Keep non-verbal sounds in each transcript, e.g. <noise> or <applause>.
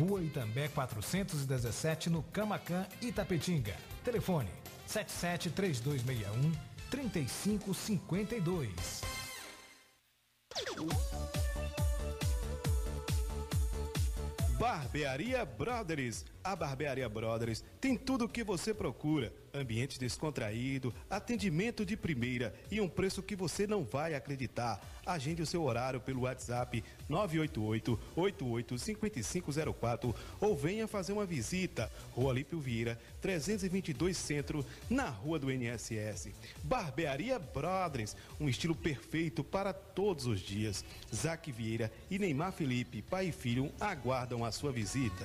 Rua Itambé 417, no Camacan, Itapetinga. Telefone 77 3261 3552. Barbearia Brothers. A Barbearia Brothers tem tudo o que você procura ambiente descontraído, atendimento de primeira e um preço que você não vai acreditar. Agende o seu horário pelo WhatsApp 988-885504 ou venha fazer uma visita. Rua Lípio Vieira, 322 Centro, na Rua do NSS. Barbearia Brothers, um estilo perfeito para todos os dias. Zac Vieira e Neymar Felipe, pai e filho, aguardam a sua visita.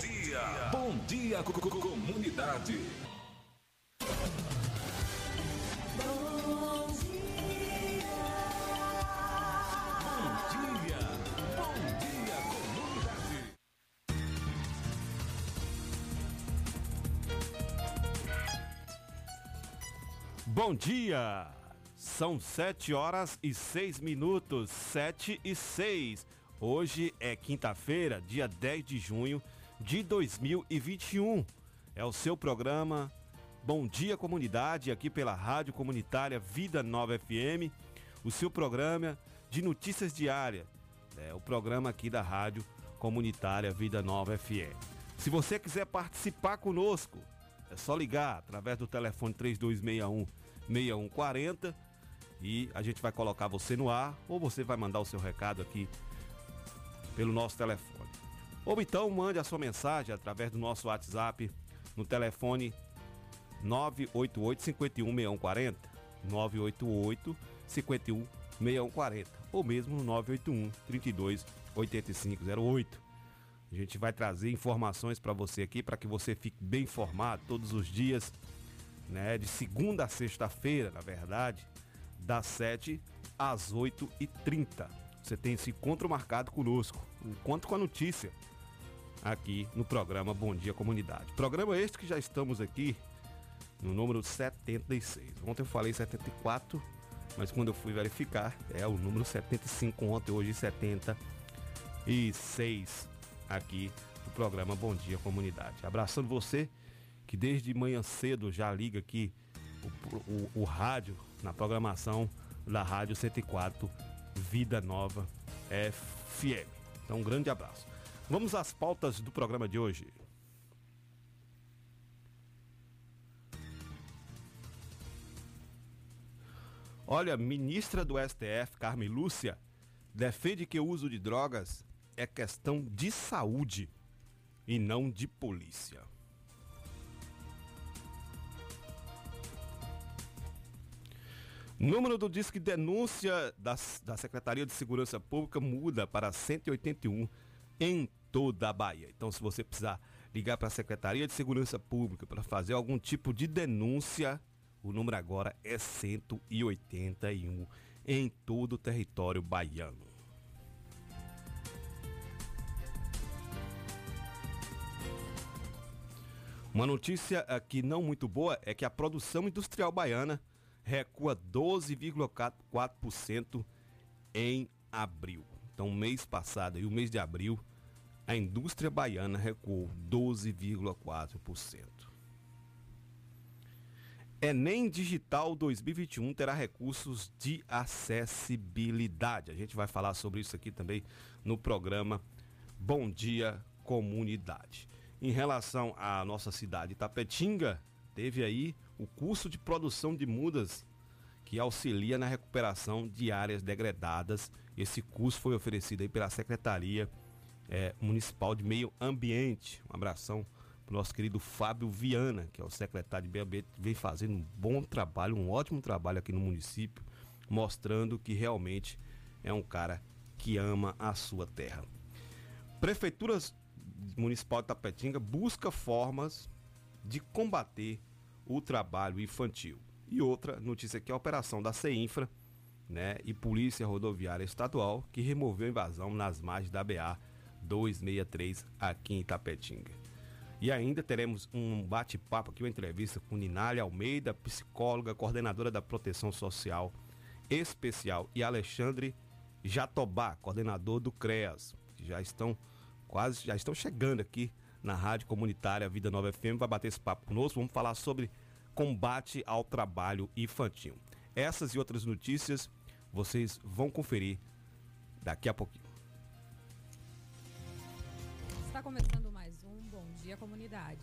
Bom dia. Comunidade. Bom dia. Bom dia, comunidade. Bom dia! São sete horas e seis minutos, sete e seis. Hoje é quinta-feira, dia 10 de junho de 2021. É o seu programa Bom Dia Comunidade, aqui pela Rádio Comunitária Vida Nova FM. O seu programa de notícias diárias. É o programa aqui da Rádio Comunitária Vida Nova FM. Se você quiser participar conosco, é só ligar através do telefone 3261 6140 e a gente vai colocar você no ar ou você vai mandar o seu recado aqui pelo nosso telefone. Ou então mande a sua mensagem através do nosso WhatsApp no telefone 988 51 6140 988 51 6140 ou mesmo no 981 32 8508. A gente vai trazer informações para você aqui para que você fique bem informado todos os dias, né, de segunda a sexta-feira, na verdade, das 7 às 8h30. Você tem esse encontro marcado conosco, um encontro com a notícia, aqui no programa Bom Dia Comunidade. Programa este que já estamos aqui no número 76. Ontem eu falei 74, mas quando eu fui verificar, é o número 75 ontem, hoje 76 aqui no programa Bom Dia Comunidade. Abraçando você que desde manhã cedo já liga aqui o, o- o rádio na programação da Rádio 104 Vida Nova FM. Então um grande abraço. Vamos às pautas do programa de hoje. Olha, ministra do STF, Carmen Lúcia, defende que o uso de drogas é questão de saúde e não de polícia. Número do Disque Denúncia das- da Secretaria de Segurança Pública muda para 181 em toda a Bahia. Então, se você precisar ligar para a Secretaria de Segurança Pública para fazer algum tipo de denúncia, o número agora é 181 em todo o território baiano. Uma notícia aqui não muito boa é que a produção industrial baiana recua 12,4% em abril. Então, mês passado e o mês de abril, a indústria baiana recuou 12,4%. Enem Digital 2021 terá recursos de acessibilidade. A gente vai falar sobre isso aqui também no programa Bom Dia Comunidade. Em relação à nossa cidade Tapetinga, teve aí o curso de produção de mudas que auxilia na recuperação de áreas degradadas. Esse curso foi oferecido aí pela Secretaria é, Municipal de Meio Ambiente. Um abração para o nosso querido Fábio Viana, que é o secretário de Meio Ambiente, vem fazendo um bom trabalho, um ótimo trabalho aqui no município, mostrando que realmente é um cara que ama a sua terra. Prefeituras Municipal de Tapetinga busca formas de combater o trabalho infantil. E outra notícia aqui é a operação da CEINFRA né, e Polícia Rodoviária Estadual que removeu a invasão nas margens da BA 263 aqui em Tapetinga. E ainda teremos um bate-papo aqui, uma entrevista com Ninália Almeida, psicóloga, coordenadora da Proteção Social Especial, e Alexandre Jatobá, coordenador do CREAS, já estão quase, já estão chegando aqui na Rádio Comunitária Vida Nova FM, vai bater esse papo conosco, vamos falar sobre combate ao trabalho infantil. Essas e outras notícias vocês vão conferir daqui a pouquinho. Está começando mais um Bom Dia Comunidade.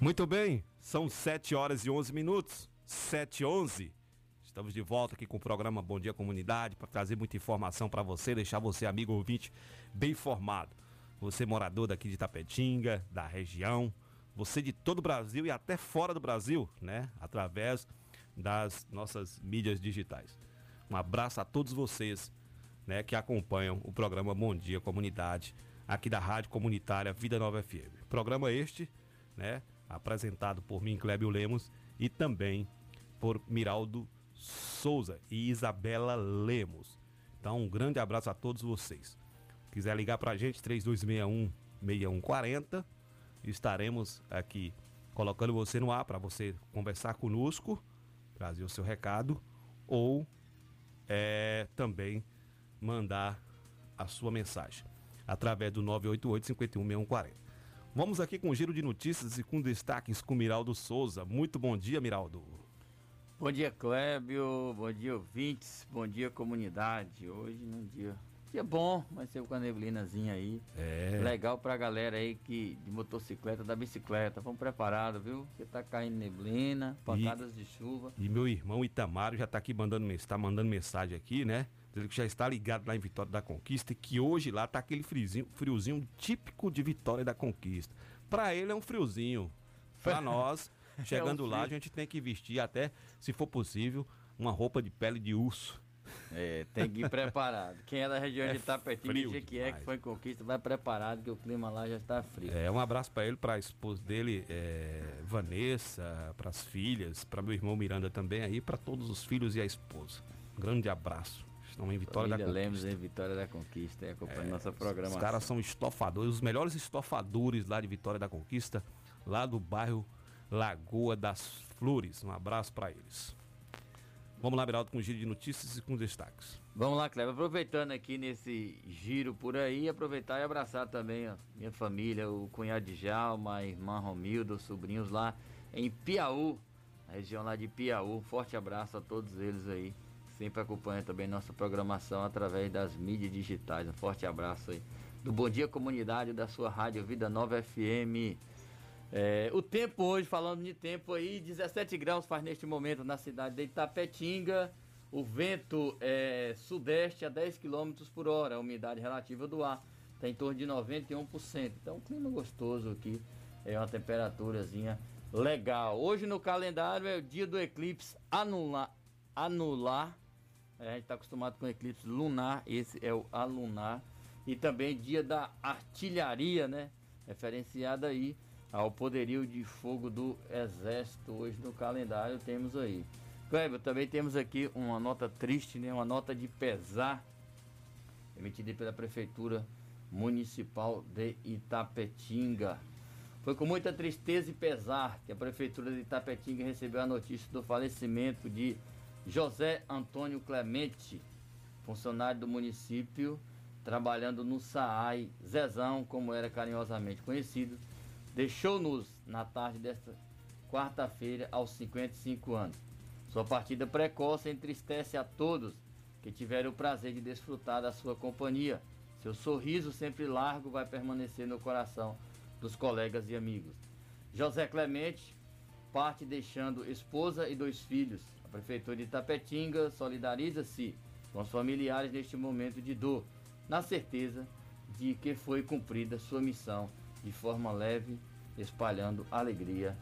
Muito bem, são 7 horas e 11 minutos. 7 e 11. Estamos de volta aqui com o programa Bom Dia Comunidade para trazer muita informação para você, deixar você, amigo ouvinte, bem informado. Você, morador daqui de Tapetinga, da região, você de todo o Brasil e até fora do Brasil, né? Através das nossas mídias digitais. Um abraço a todos vocês, né, que acompanham o programa Bom Dia Comunidade, aqui da Rádio Comunitária Vida Nova FM. Programa este, né, apresentado por mim, Clébio Lemos, e também por Miraldo Souza e Isabela Lemos. Então, um grande abraço a todos vocês. Quiser ligar para a gente, 3261 6140, estaremos aqui colocando você no ar para você conversar conosco, trazer o seu recado ou é, também mandar a sua mensagem através do 988 51 6140. Vamos aqui com um giro de notícias e com destaques com Miraldo Souza. Muito bom dia, Miraldo. Bom dia, Clébio. Bom dia, ouvintes. Bom dia, comunidade. Hoje num dia, dia bom, mas ser com a neblinazinha aí. É. Legal pra galera aí que de motocicleta, da bicicleta. Vamos preparados, viu? Você tá caindo neblina, pancadas e, de chuva. E meu irmão Itamaro já tá aqui mandando, tá mandando mensagem aqui, né? Dizendo que já está ligado lá em Vitória da Conquista e que hoje lá tá aquele friozinho, friozinho típico de Vitória da Conquista. Para ele é um friozinho. Para <laughs> nós, chegando é um lá, a gente tem que vestir até, se for possível, uma roupa de pele de urso. É, tem que ir preparado. Quem é da região é de Itapetinga, que é que foi conquista, vai preparado que o clima lá já está frio. É, um abraço para ele, para a esposa dele, é, Vanessa, para as filhas, para meu irmão Miranda também aí, para todos os filhos e a esposa. Um grande abraço estão em Vitória Família da Conquista. Lemos em Vitória da Conquista, é, acompanhando é, nossa programação. Os caras são estofadores, os melhores estofadores lá de Vitória da Conquista, lá do bairro Lagoa das Flores. Um abraço para eles. Vamos lá, Beraldo, com um giro de notícias e com destaques. Vamos lá, Cleber. Aproveitando aqui nesse giro por aí, aproveitar e abraçar também ó, minha família, o cunhado de Jalma, a irmã Romildo, os sobrinhos lá em Piauí, a região lá de Piauí. Um forte abraço a todos eles aí sempre acompanha também nossa programação através das mídias digitais. Um forte abraço aí. Do Bom Dia Comunidade da sua rádio Vida Nova FM. É, o tempo hoje, falando de tempo aí, 17 graus faz neste momento na cidade de Itapetinga. O vento é sudeste a 10 km por hora. A umidade relativa do ar está em torno de 91%. Então, um clima gostoso aqui. É uma temperaturazinha legal. Hoje no calendário é o dia do eclipse anular, anular a gente está acostumado com eclipse lunar, esse é o alunar. E também dia da artilharia, né? Referenciado aí ao poderio de fogo do Exército. Hoje no calendário temos aí. Kleber, também temos aqui uma nota triste, né? uma nota de pesar, emitida pela Prefeitura Municipal de Itapetinga. Foi com muita tristeza e pesar que a Prefeitura de Itapetinga recebeu a notícia do falecimento de José Antônio Clemente, funcionário do município, trabalhando no SAAI, Zezão, como era carinhosamente conhecido, deixou-nos na tarde desta quarta-feira aos 55 anos. Sua partida precoce entristece a todos que tiveram o prazer de desfrutar da sua companhia. Seu sorriso sempre largo vai permanecer no coração dos colegas e amigos. José Clemente parte deixando esposa e dois filhos. Prefeitura de Tapetinga solidariza-se com os familiares neste momento de dor, na certeza de que foi cumprida sua missão de forma leve, espalhando alegria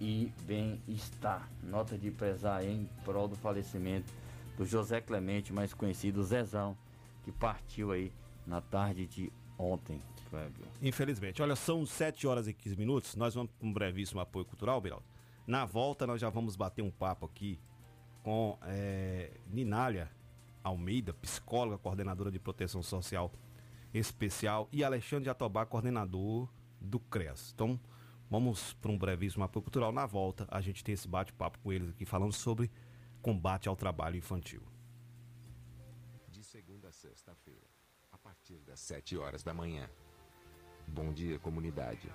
e bem-estar. Nota de pesar em prol do falecimento do José Clemente, mais conhecido Zezão, que partiu aí na tarde de ontem. Clébio. Infelizmente. Olha, são 7 horas e 15 minutos. Nós vamos para um brevíssimo apoio cultural, Biraldo. Na volta, nós já vamos bater um papo aqui com é, Ninália Almeida, psicóloga, coordenadora de proteção social especial, e Alexandre Jatobá, coordenador do CREAS. Então, vamos para um brevíssimo apoio cultural. Na volta, a gente tem esse bate-papo com eles aqui, falando sobre combate ao trabalho infantil. De segunda a sexta-feira, a partir das 7 horas da manhã. Bom dia, comunidade.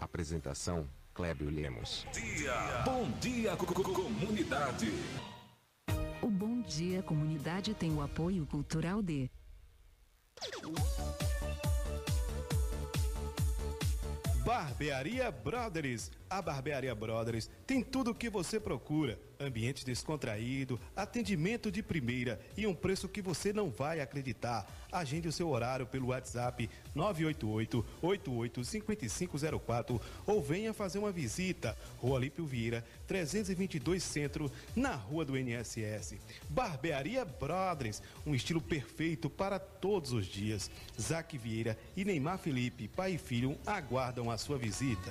Apresentação: Clébio Lemos. Dia. Bom dia, co- co- comunidade. O Bom Dia Comunidade tem o apoio cultural de Barbearia Brothers. A Barbearia Brothers tem tudo o que você procura: ambiente descontraído, atendimento de primeira e um preço que você não vai acreditar. Agende o seu horário pelo WhatsApp 988-885504 ou venha fazer uma visita. Rua Lípio Vieira, 322 Centro, na Rua do NSS. Barbearia Brothers, um estilo perfeito para todos os dias. Zac Vieira e Neymar Felipe, pai e filho, aguardam a sua visita.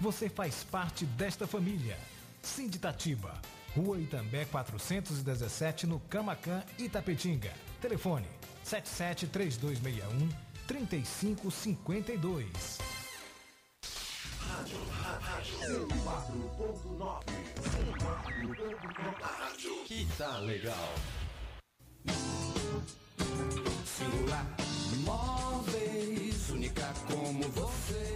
você faz parte desta família. Sinditatiba, Rua Itambé 417, no Camacan, Itapetinga. Telefone 773261 3552. Que tá legal. Singular Móveis, única como você.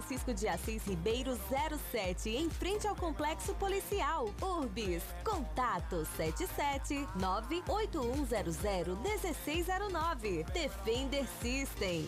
de Assis Ribeiro 07, em frente ao Complexo Policial. Urbis. Contato 77 98100 1609. Defender System.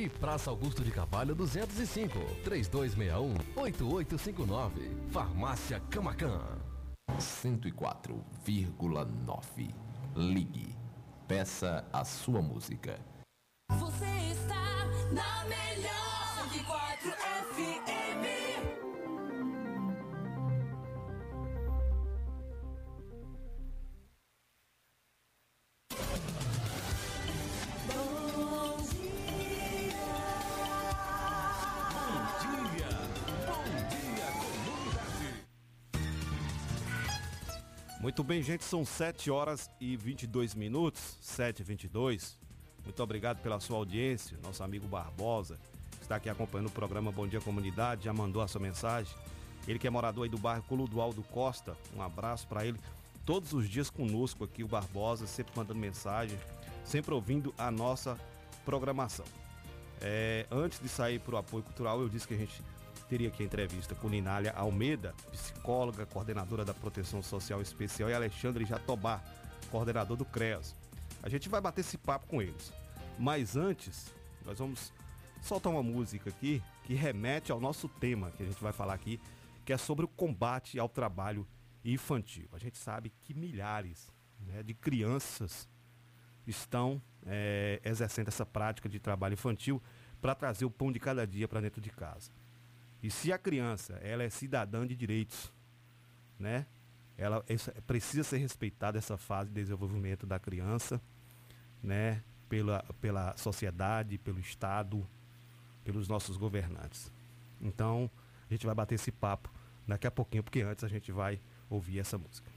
E Praça Augusto de Carvalho 205, 3261-8859. Farmácia Camacan. 104,9. Ligue. Peça a sua música. Você está na melhor 104 FM. Muito bem, gente, são 7 horas e 22 minutos, 7 e 22. Muito obrigado pela sua audiência, nosso amigo Barbosa, que está aqui acompanhando o programa Bom Dia Comunidade, já mandou a sua mensagem. Ele que é morador aí do bairro Coludualdo Costa, um abraço para ele. Todos os dias conosco aqui, o Barbosa, sempre mandando mensagem, sempre ouvindo a nossa programação. É, antes de sair para o apoio cultural, eu disse que a gente teria aqui a entrevista com Ninália Almeida, psicóloga, coordenadora da Proteção Social Especial, e Alexandre Jatobá, coordenador do CREAS. A gente vai bater esse papo com eles. Mas antes, nós vamos soltar uma música aqui que remete ao nosso tema que a gente vai falar aqui, que é sobre o combate ao trabalho infantil. A gente sabe que milhares né, de crianças estão é, exercendo essa prática de trabalho infantil para trazer o pão de cada dia para dentro de casa. E se a criança ela é cidadã de direitos, né? Ela precisa ser respeitada essa fase de desenvolvimento da criança, né? Pela, pela sociedade, pelo Estado, pelos nossos governantes. Então, a gente vai bater esse papo daqui a pouquinho, porque antes a gente vai ouvir essa música.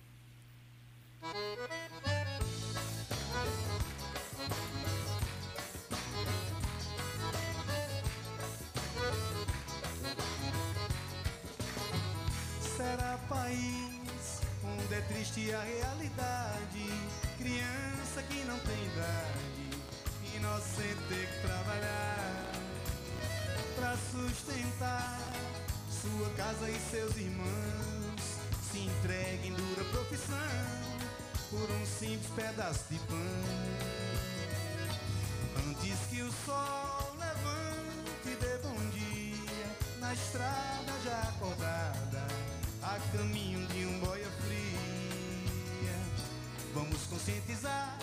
País onde é triste a realidade. Criança que não tem idade, inocente ter que trabalhar pra sustentar sua casa e seus irmãos. Se entregue em dura profissão por um simples pedaço de pão. Antes que o sol levante e dê bom dia na estrada já acordada, a caminho de um boia fria. Vamos conscientizar,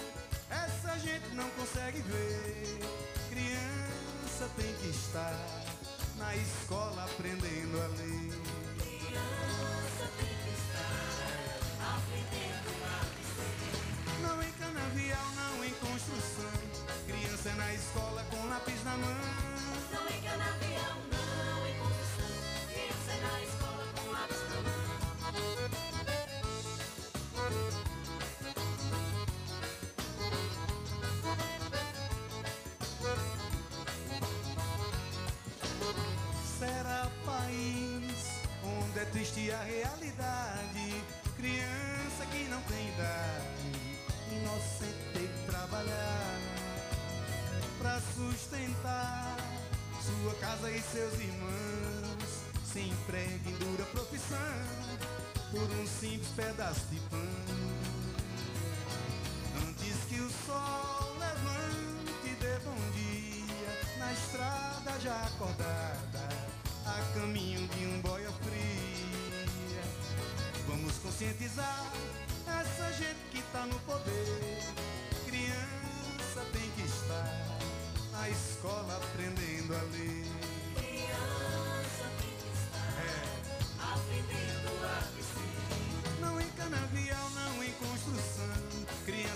essa gente não consegue ver. Criança tem que estar na escola aprendendo a ler. Criança tem que estar aprendendo a vencer. Não em canavial, não em construção. Criança na escola com lápis na mão. Não em canavial, não em construção. Criança na escola com lápis na mão. Será país onde é triste a realidade. Criança que não tem idade, inocente tem que trabalhar pra sustentar sua casa e seus irmãos. Se emprega em dura profissão por um simples pedaço de pão. Antes que o sol levante e dê bom dia na estrada já acordada, a caminho de um boia fria. Vamos conscientizar essa gente que tá no poder. Criança tem que estar na escola aprendendo a ler. Criança tem que estar aprendendo a vencer. Não em canavial, não em construção. Criança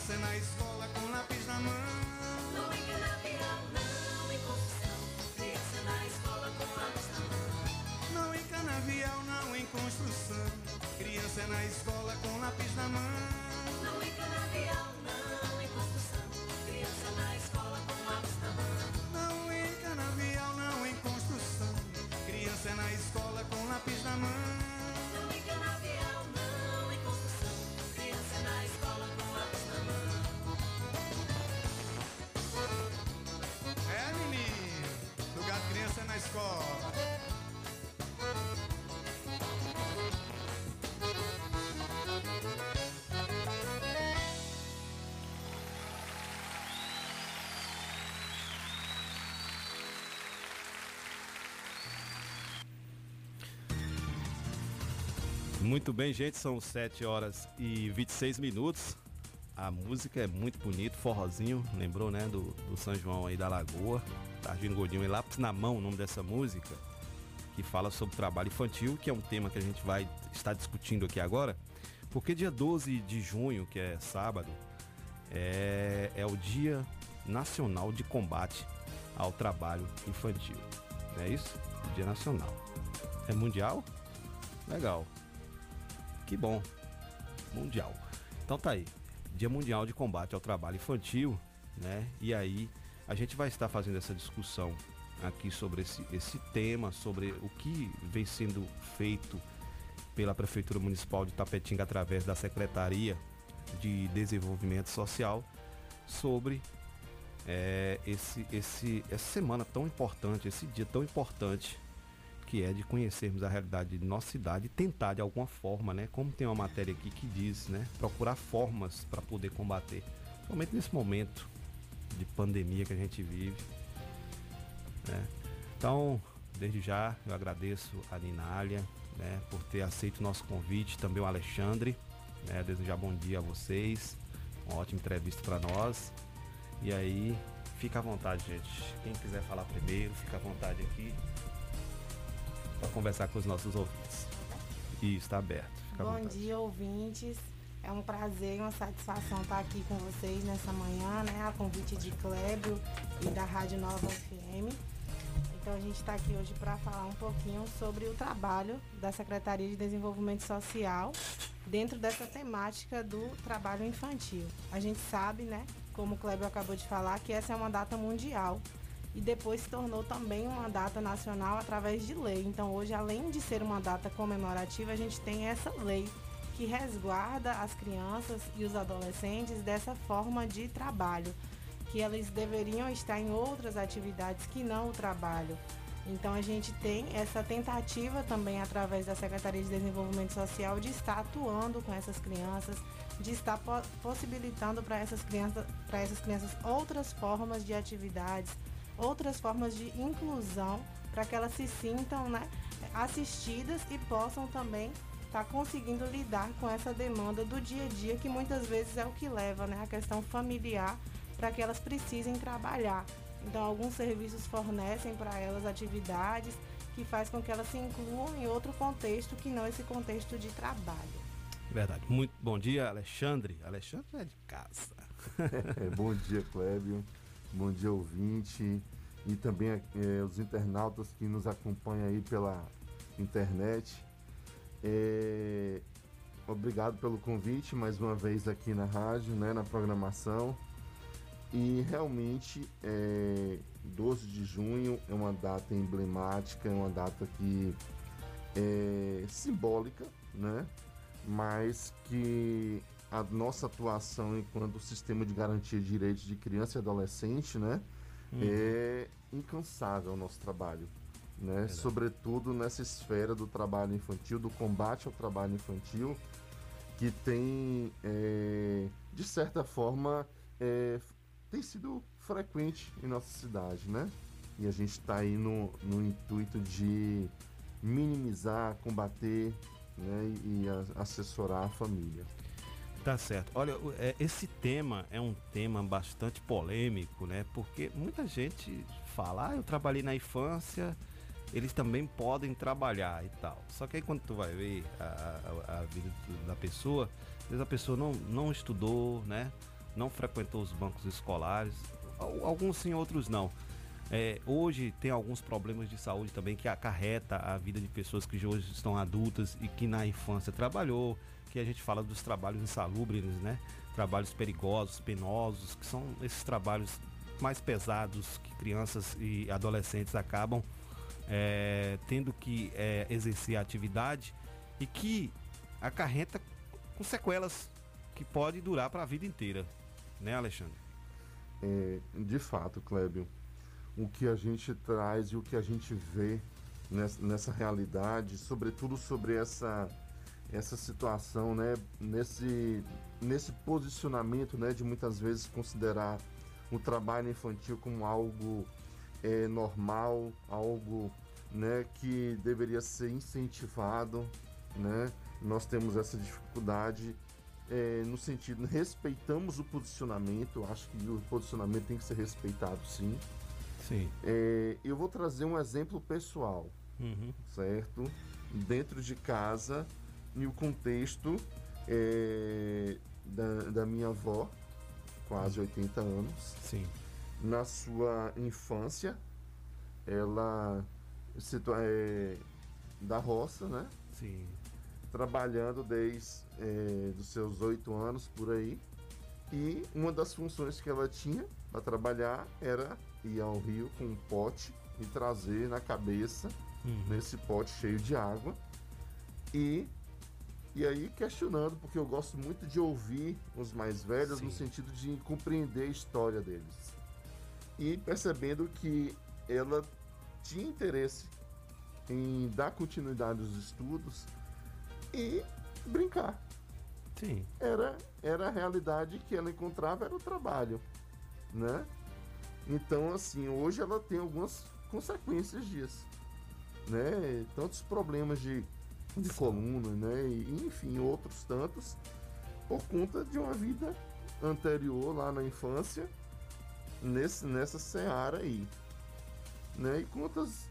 Muito bem, gente, são 7 horas e 26 minutos. A música é muito bonita, forrozinho, lembrou, né, do, do São João aí da Lagoa. Targino Godinho e Lápis na Mão, o nome dessa música, que fala sobre trabalho infantil, que é um tema que a gente vai estar discutindo aqui agora. Porque dia 12 de junho, que é sábado, é, é o Dia Nacional de Combate ao Trabalho Infantil. É isso? Dia Nacional. É mundial? Legal. Que bom. Mundial. Então tá aí. Dia Mundial de Combate ao Trabalho Infantil, né? E aí a gente vai estar fazendo essa discussão aqui sobre esse, esse tema, sobre o que vem sendo feito pela Prefeitura Municipal de Tapetinga através da Secretaria de Desenvolvimento Social sobre é, esse, esse, essa semana tão importante, esse dia tão importante que é de conhecermos a realidade de nossa cidade e tentar de alguma forma, né, como tem uma matéria aqui que diz, né, procurar formas para poder combater, somente nesse momento de pandemia que a gente vive. Né? Então, desde já eu agradeço a Ninália, né, por ter aceito o nosso convite, também o Alexandre, né, desejar bom dia a vocês, uma ótima entrevista para nós. E aí, fica à vontade, gente. Quem quiser falar primeiro, fica à vontade aqui para conversar com os nossos ouvintes. E está aberto. Fica Bom dia, ouvintes. É um prazer e uma satisfação estar aqui com vocês nessa manhã, né? A convite de Clébio e da Rádio Nova FM. Então a gente está aqui hoje para falar um pouquinho sobre o trabalho da Secretaria de Desenvolvimento Social dentro dessa temática do trabalho infantil. A gente sabe, né, como o Clébio acabou de falar, que essa é uma data mundial e depois se tornou também uma data nacional através de lei. Então hoje, além de ser uma data comemorativa, a gente tem essa lei que resguarda as crianças e os adolescentes dessa forma de trabalho, que eles deveriam estar em outras atividades que não o trabalho. Então a gente tem essa tentativa também através da Secretaria de Desenvolvimento Social de estar atuando com essas crianças, de estar po- possibilitando para essas crianças, para essas crianças outras formas de atividades, outras formas de inclusão para que elas se sintam né, assistidas e possam também estar conseguindo lidar com essa demanda do dia a dia, que muitas vezes é o que leva né, a questão familiar para que elas precisem trabalhar. Então, alguns serviços fornecem para elas atividades que faz com que elas se incluam em outro contexto que não esse contexto de trabalho. Verdade. Muito bom dia, Alexandre. Alexandre é de casa. <laughs> É, bom dia, Clébio. Bom dia, ouvinte. E também eh, os internautas que nos acompanham aí pela internet. É, obrigado pelo convite mais uma vez aqui na rádio, né, na programação. E realmente, é, 12 de junho é uma data emblemática, é uma data que é simbólica, né? Mas que a nossa atuação enquanto sistema de garantia de direitos de criança e adolescente, né? Uhum. É incansável o nosso trabalho, né? Sobretudo nessa esfera do trabalho infantil, do combate ao trabalho infantil, que tem, é, de certa forma, é, tem sido frequente em nossa cidade, né? E a gente está aí no, no intuito de minimizar, combater né? e assessorar a família. Tá certo. Olha, é, esse tema é um tema bastante polêmico, né? Porque muita gente fala, ah, eu trabalhei na infância, eles também podem trabalhar e tal. Só que aí quando tu vai ver a, a- a vida da pessoa, às vezes a pessoa não, não estudou, né? Não frequentou os bancos escolares. Al- Alguns sim, outros não. É, hoje tem alguns problemas de saúde também que acarreta a vida de pessoas que hoje estão adultas e que na infância trabalhou, que a gente fala dos trabalhos insalubres, né? Trabalhos perigosos, penosos, que são esses trabalhos mais pesados que crianças e adolescentes acabam é, tendo que é, exercer a atividade e que acarreta com sequelas que pode durar para a vida inteira, né, Alexandre? É, de fato, Clébio, o que a gente traz e o que a gente vê nessa, nessa realidade, sobretudo sobre essa, essa situação, né, nesse, nesse posicionamento né, de muitas vezes considerar o trabalho infantil como algo é, normal, algo né, que deveria ser incentivado. Né? Nós temos essa dificuldade é, no sentido, respeitamos o posicionamento, acho que o posicionamento tem que ser respeitado sim. Sim. É, eu vou trazer um exemplo pessoal, Uhum. certo? Dentro de casa, e o contexto é, da, da minha avó, quase 80 anos. Sim. Na sua infância, ela situa é, da roça, né? Sim. Trabalhando desde é, dos seus oito anos por aí. E uma das funções que ela tinha para trabalhar era ir ao rio com um pote e trazer na cabeça Uhum. nesse pote cheio de água. E, e aí questionando, porque eu gosto muito de ouvir os mais velhos no sentido de compreender a história deles. E percebendo que ela tinha interesse em dar continuidade aos estudos e brincar. Sim. Era, era a realidade que ela encontrava, era o trabalho, né? Então, assim, hoje ela tem algumas consequências disso, né? Tantos problemas de, de coluna, né? E, enfim, outros tantos, por conta de uma vida anterior lá na infância, nesse, nessa seara aí, né? E quantas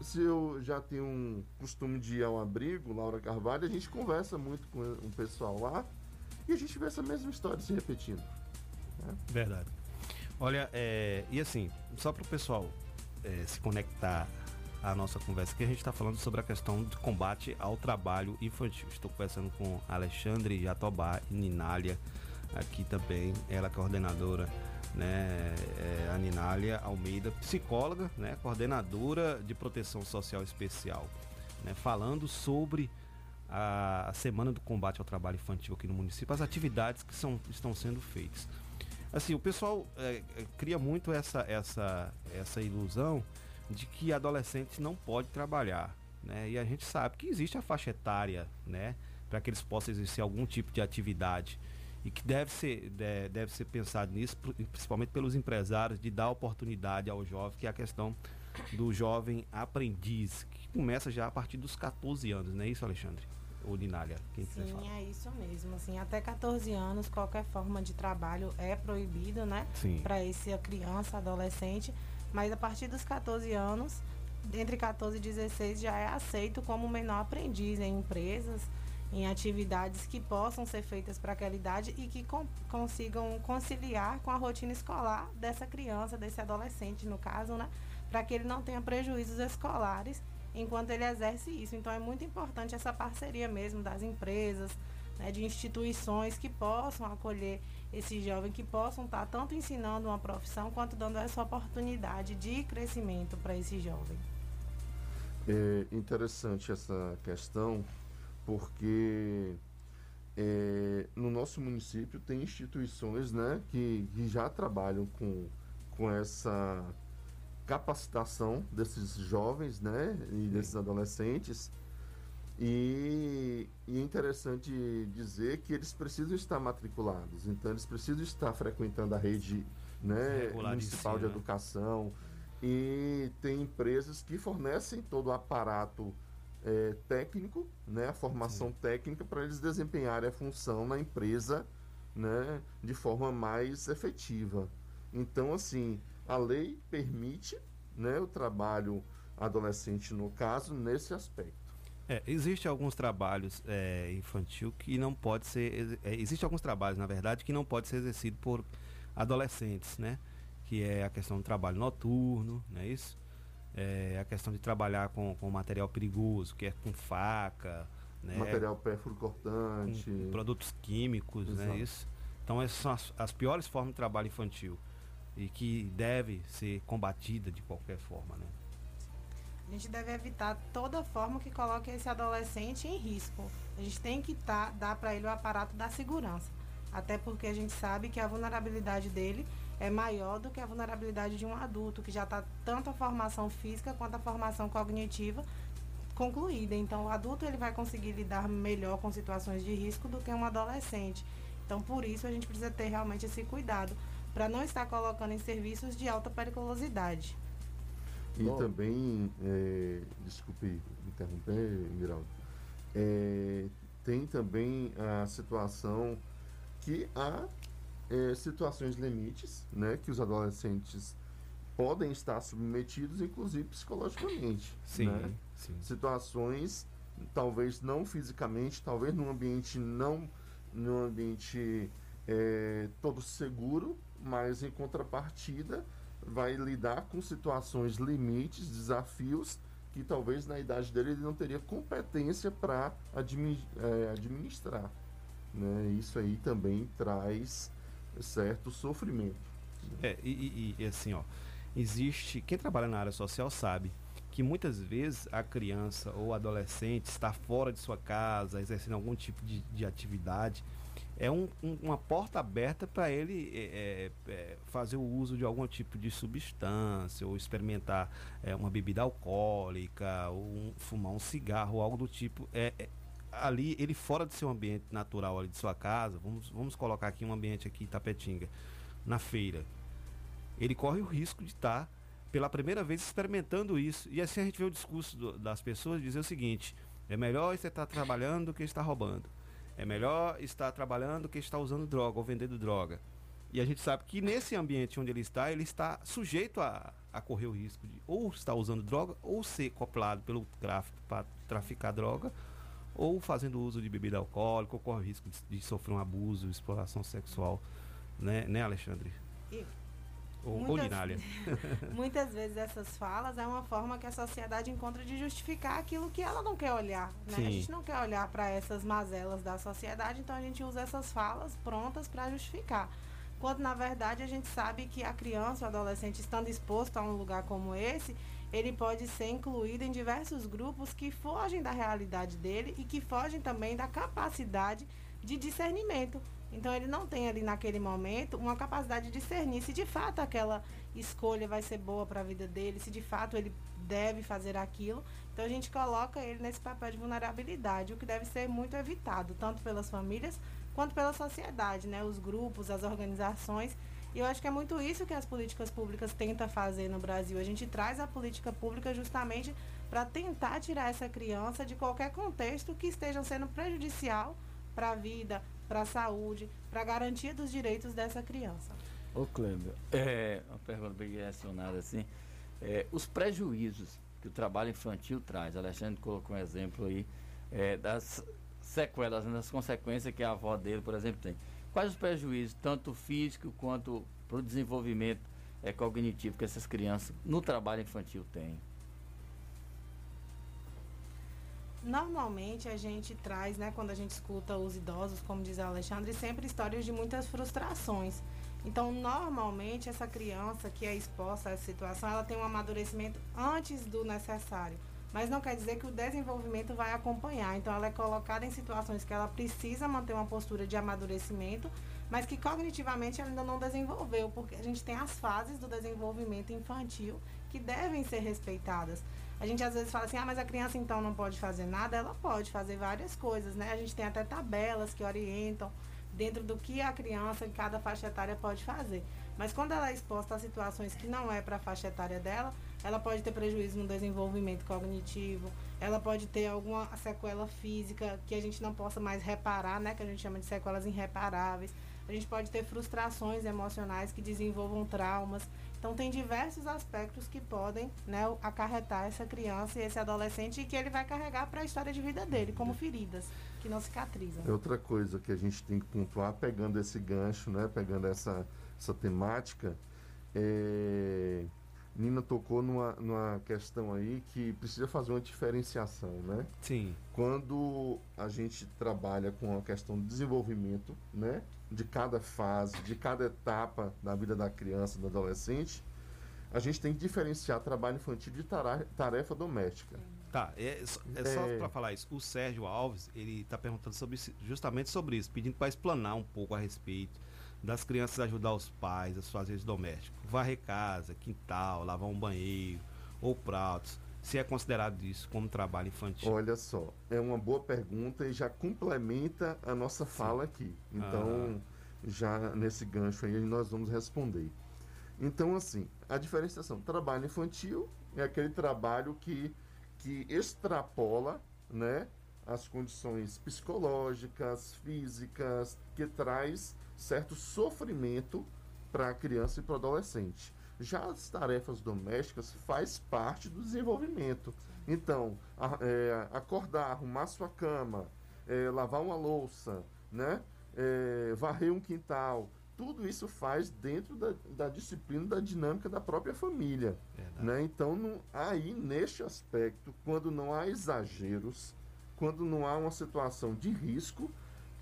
se eu já tenho um costume de ir ao abrigo, Laura Carvalho, a gente conversa muito com o pessoal lá e a gente vê essa mesma história se repetindo. né? Verdade. Olha, é, e assim, só para o pessoal é, se conectar à nossa conversa, que a gente está falando sobre a questão de combate ao trabalho infantil. Estou conversando com Alexandre Jatobá e Ninália, aqui também, ela é coordenadora, né, é, a Ninália Almeida, psicóloga, né, coordenadora de proteção social especial, né, falando sobre a Semana do Combate ao Trabalho Infantil aqui no município, as atividades que são, estão sendo feitas. Assim, o pessoal é, é, cria muito essa, essa, essa ilusão de que adolescente não pode trabalhar, né? E a gente sabe que existe a faixa etária, né? Para que eles possam exercer algum tipo de atividade. e que deve ser, de- deve ser pensado nisso, pr- principalmente pelos empresários, de dar oportunidade ao jovem, que é a questão do jovem aprendiz, que começa já a partir dos 14 anos, não é isso, Alexandre? Ou Linália, quem Sim, falar. é isso mesmo. Assim, até 14 anos, qualquer forma de trabalho é proibido, né? Para esse criança, adolescente. Mas a partir dos 14 anos, entre 14 e 16, já é aceito como menor aprendiz em empresas, em atividades que possam ser feitas para aquela idade e que con- consigam conciliar com a rotina escolar dessa criança, desse adolescente, no caso, né? Para que ele não tenha prejuízos escolares enquanto ele exerce isso. Então é muito importante essa parceria mesmo das empresas, né, de instituições que possam acolher esse jovem, que possam estar tanto ensinando uma profissão quanto dando essa oportunidade de crescimento para esse jovem. É interessante essa questão, porque é, no nosso município tem instituições né, que, que já trabalham com, com essa capacitação desses jovens né, e desses adolescentes. E, e é interessante dizer que eles precisam estar matriculados, então eles precisam estar frequentando a rede né, municipal de né? educação e tem empresas que fornecem todo o aparato eh, técnico, né, a formação técnica para eles desempenharem a função na empresa né, de forma mais efetiva. Então, assim, a lei permite né, o trabalho adolescente, no caso, nesse aspecto. É, existe alguns trabalhos é, infantil que não pode ser. É, existe alguns trabalhos, na verdade, que não pode ser exercido por adolescentes, né? Que é a questão do trabalho noturno, não é isso? É a questão de trabalhar com, com material perigoso, que é com faca, né? Material pérfuro cortante. com produtos químicos, né? Exato. Isso. Então essas são as, as piores formas de trabalho infantil e que deve ser combatida de qualquer forma, né? A gente deve evitar toda forma que coloque esse adolescente em risco. A gente tem que tá, dar para ele o aparato da segurança. Até porque a gente sabe que a vulnerabilidade dele é maior do que a vulnerabilidade de um adulto, que já está tanto a formação física quanto a formação cognitiva concluída. Então, o adulto ele vai conseguir lidar melhor com situações de risco do que um adolescente. Então, por isso, a gente precisa ter realmente esse cuidado para não estar colocando em serviços de alta periculosidade. E também, é, desculpe interromper, Miraldo, é, tem também a situação que há é, situações limites, né, que os adolescentes podem estar submetidos, inclusive psicologicamente. Sim, né? sim. Situações, talvez não fisicamente, talvez num ambiente não, num ambiente é, todo seguro, mas em contrapartida vai lidar com situações limites, desafios que talvez na idade dele ele não teria competência para administrar. Né? Isso aí também traz certo sofrimento. É, e, e- e, assim, ó, existe. Quem trabalha na área social sabe que muitas vezes a criança ou adolescente está fora de sua casa, exercendo algum tipo de, de atividade. É um- um- uma porta aberta para ele é, é, é, fazer o uso de algum tipo de substância, ou experimentar é, uma bebida alcoólica, ou um- fumar um cigarro, algo do tipo. É, é, ali, ele fora de seu ambiente natural ali de sua casa, vamos, vamos colocar aqui um ambiente aqui em Tapetinga, na feira, ele corre o risco de estar pela primeira vez experimentando isso. E assim a gente vê o discurso do- das pessoas dizer o seguinte: é melhor você estar trabalhando do que estar roubando. É melhor estar trabalhando do que estar usando droga ou vendendo droga. E a gente sabe que nesse ambiente onde ele está, ele está sujeito a, a correr o risco de ou estar usando droga ou ser coplado pelo tráfico para traficar droga ou fazendo uso de bebida alcoólica ou corre o risco de, de sofrer um abuso, exploração sexual. Né, né Alexandre? E Ou, Muitas-. <laughs> Muitas vezes essas falas é uma forma que a sociedade encontra de justificar aquilo que ela não quer olhar. Né? A gente não quer olhar para essas mazelas da sociedade, então a gente usa essas falas prontas para justificar. Quando na verdade a gente sabe que a criança, o adolescente, estando exposto a um lugar como esse, ele pode ser incluído em diversos grupos que fogem da realidade dele e que fogem também da capacidade de discernimento. Então ele não tem ali naquele momento uma capacidade de discernir se de fato aquela escolha vai ser boa para a vida dele, se de fato ele deve fazer aquilo. Então a gente coloca ele nesse papel de vulnerabilidade, o que deve ser muito evitado, tanto pelas famílias quanto pela sociedade, né? Os grupos, as organizações. E eu acho que é muito isso que as políticas públicas tentam fazer no Brasil. A gente traz a política pública justamente para tentar tirar essa criança de qualquer contexto que esteja sendo prejudicial para a vida, para a saúde, para a garantia dos direitos dessa criança. Ô Cleber, é, uma pergunta bem direcionada assim. É, os prejuízos que o trabalho infantil traz, Alexandre colocou um exemplo aí é, das sequelas, né, das consequências que a avó dele, por exemplo, tem. Quais os prejuízos, tanto físico quanto para o desenvolvimento é, cognitivo que essas crianças no trabalho infantil têm? Normalmente a gente traz, né, quando a gente escuta os idosos, como diz a Alexandre, sempre histórias de muitas frustrações. Então, normalmente essa criança que é exposta a essa situação, ela tem um amadurecimento antes do necessário. Mas não quer dizer que o desenvolvimento vai acompanhar. Então, ela é colocada em situações que ela precisa manter uma postura de amadurecimento, mas que cognitivamente ela ainda não desenvolveu, porque a gente tem as fases do desenvolvimento infantil que devem ser respeitadas. A gente às vezes fala assim, ah, mas a criança então não pode fazer nada. Ela pode fazer várias coisas, né? A gente tem até tabelas que orientam dentro do que a criança em cada faixa etária pode fazer. Mas quando ela é exposta a situações que não é para a faixa etária dela, ela pode ter prejuízo no desenvolvimento cognitivo, ela pode ter alguma sequela física que a gente não possa mais reparar, né, que a gente chama de sequelas irreparáveis. A gente pode ter frustrações emocionais que desenvolvam traumas. Então tem diversos aspectos que podem né, acarretar essa criança e esse adolescente e que ele vai carregar para a história de vida dele, como feridas que não cicatrizam. É outra coisa que a gente tem que pontuar, pegando esse gancho, né, pegando essa, essa temática, é... Nina tocou numa, numa questão aí que precisa fazer uma diferenciação, né? Sim. Quando a gente trabalha com a questão do desenvolvimento, né? De cada fase, de cada etapa da vida da criança, do adolescente, a gente tem que diferenciar trabalho infantil de tarefa doméstica. Tá, é, só- é só É. para falar isso. O Sérgio Alves, ele está perguntando sobre isso- justamente sobre isso, pedindo para explanar um pouco a respeito das crianças ajudar os pais, as fazeres domésticos. Varrer casa, quintal, lavar um banheiro ou pratos. Se é considerado isso como trabalho infantil. Olha só, é uma boa pergunta e já complementa a nossa fala aqui. Então, já nesse gancho aí nós vamos responder. Então, assim, a diferenciação trabalho infantil é aquele trabalho que, que extrapola, né, as condições psicológicas, físicas, que traz certo sofrimento para a criança e para o adolescente. Já as tarefas domésticas faz parte do desenvolvimento. Então, a- é, acordar, arrumar sua cama, é, lavar uma louça, né? É, varrer um quintal, tudo isso faz dentro da, da disciplina, da dinâmica da própria família. Né? Então, não- aí, neste aspecto, quando não há exageros, quando não há uma situação de risco,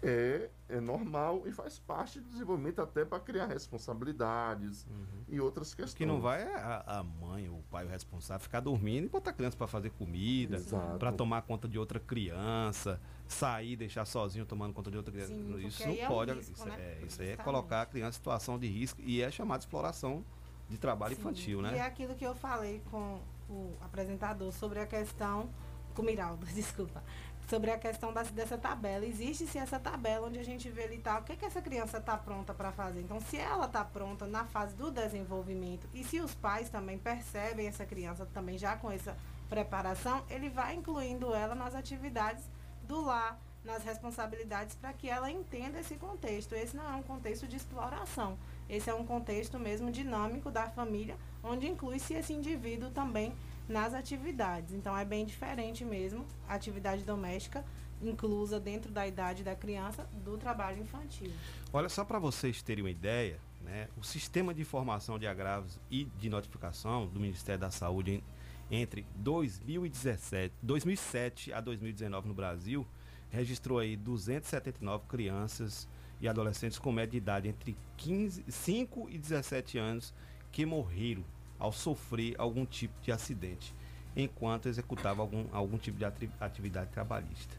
é, é normal e faz parte do desenvolvimento até para criar responsabilidades e outras questões. O que não vai é a, a mãe, o pai, o responsável, ficar dormindo e botar a criança para fazer comida, para tomar conta de outra criança, sair, deixar sozinho tomando conta de outra criança. Sim, isso não é um pode. risco, isso, né? é, isso aí é colocar a criança em situação de risco e é chamado de exploração de trabalho infantil, E é né? aquilo que eu falei com o apresentador sobre a questão, com o Miraldo, <laughs> desculpa, sobre a questão dessa tabela. Existe sim essa tabela onde a gente vê ali tá, o que, que essa criança está pronta para fazer. Então, se ela está pronta na fase do desenvolvimento e se os pais também percebem essa criança também já com essa preparação, ele vai incluindo ela nas atividades do lar, nas responsabilidades para que ela entenda esse contexto. Esse não é um contexto de exploração. Esse é um contexto mesmo dinâmico da família, onde inclui-se esse indivíduo também nas atividades. Então é bem diferente mesmo a atividade doméstica inclusa dentro da idade da criança do trabalho infantil. Olha, só para vocês terem uma ideia, né, o sistema de informação de agravos e de notificação do Ministério da Saúde em- entre 2017, 2007 a 2019 no Brasil registrou aí 279 crianças e adolescentes com média de idade entre 15, 5 e 17 anos que morreram ao sofrer algum tipo de acidente enquanto executava algum, algum tipo de atividade trabalhista.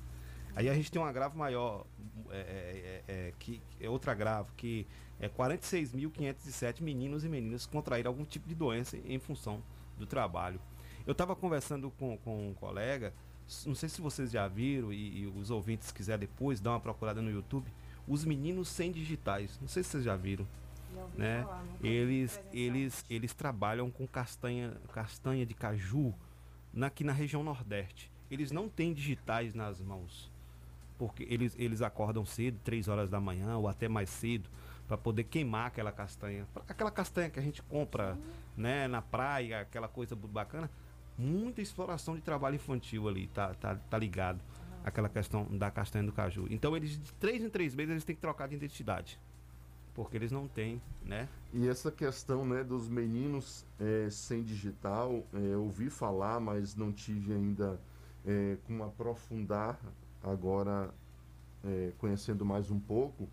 Aí a gente tem um agravo maior, é, é, é, é, que é outro agravo, que é 46.507 meninos e meninas contraíram algum tipo de doença em função do trabalho. Eu estava conversando com, com um colega, não sei se vocês já viram e, e os ouvintes quiserem depois dar uma procurada no YouTube, os meninos sem digitais. Não sei se vocês já viram. Né? falar, Eles, eles, eles trabalham com castanha, castanha de caju na- aqui na região Nordeste. Eles não têm digitais nas mãos. Porque eles, eles acordam cedo, 3 horas da manhã ou até mais cedo, para poder queimar aquela castanha. Aquela castanha que a gente compra né, na praia, aquela coisa bacana. Muita exploração de trabalho infantil ali, tá, tá, tá ligado? Aquela questão da castanha do caju. Então eles, de três em três meses, eles têm que trocar de identidade. Porque eles não têm, né? E essa questão né, dos meninos eh, sem digital, eu ouvi falar, mas não tive ainda eh, como aprofundar agora, eh, conhecendo mais um pouco,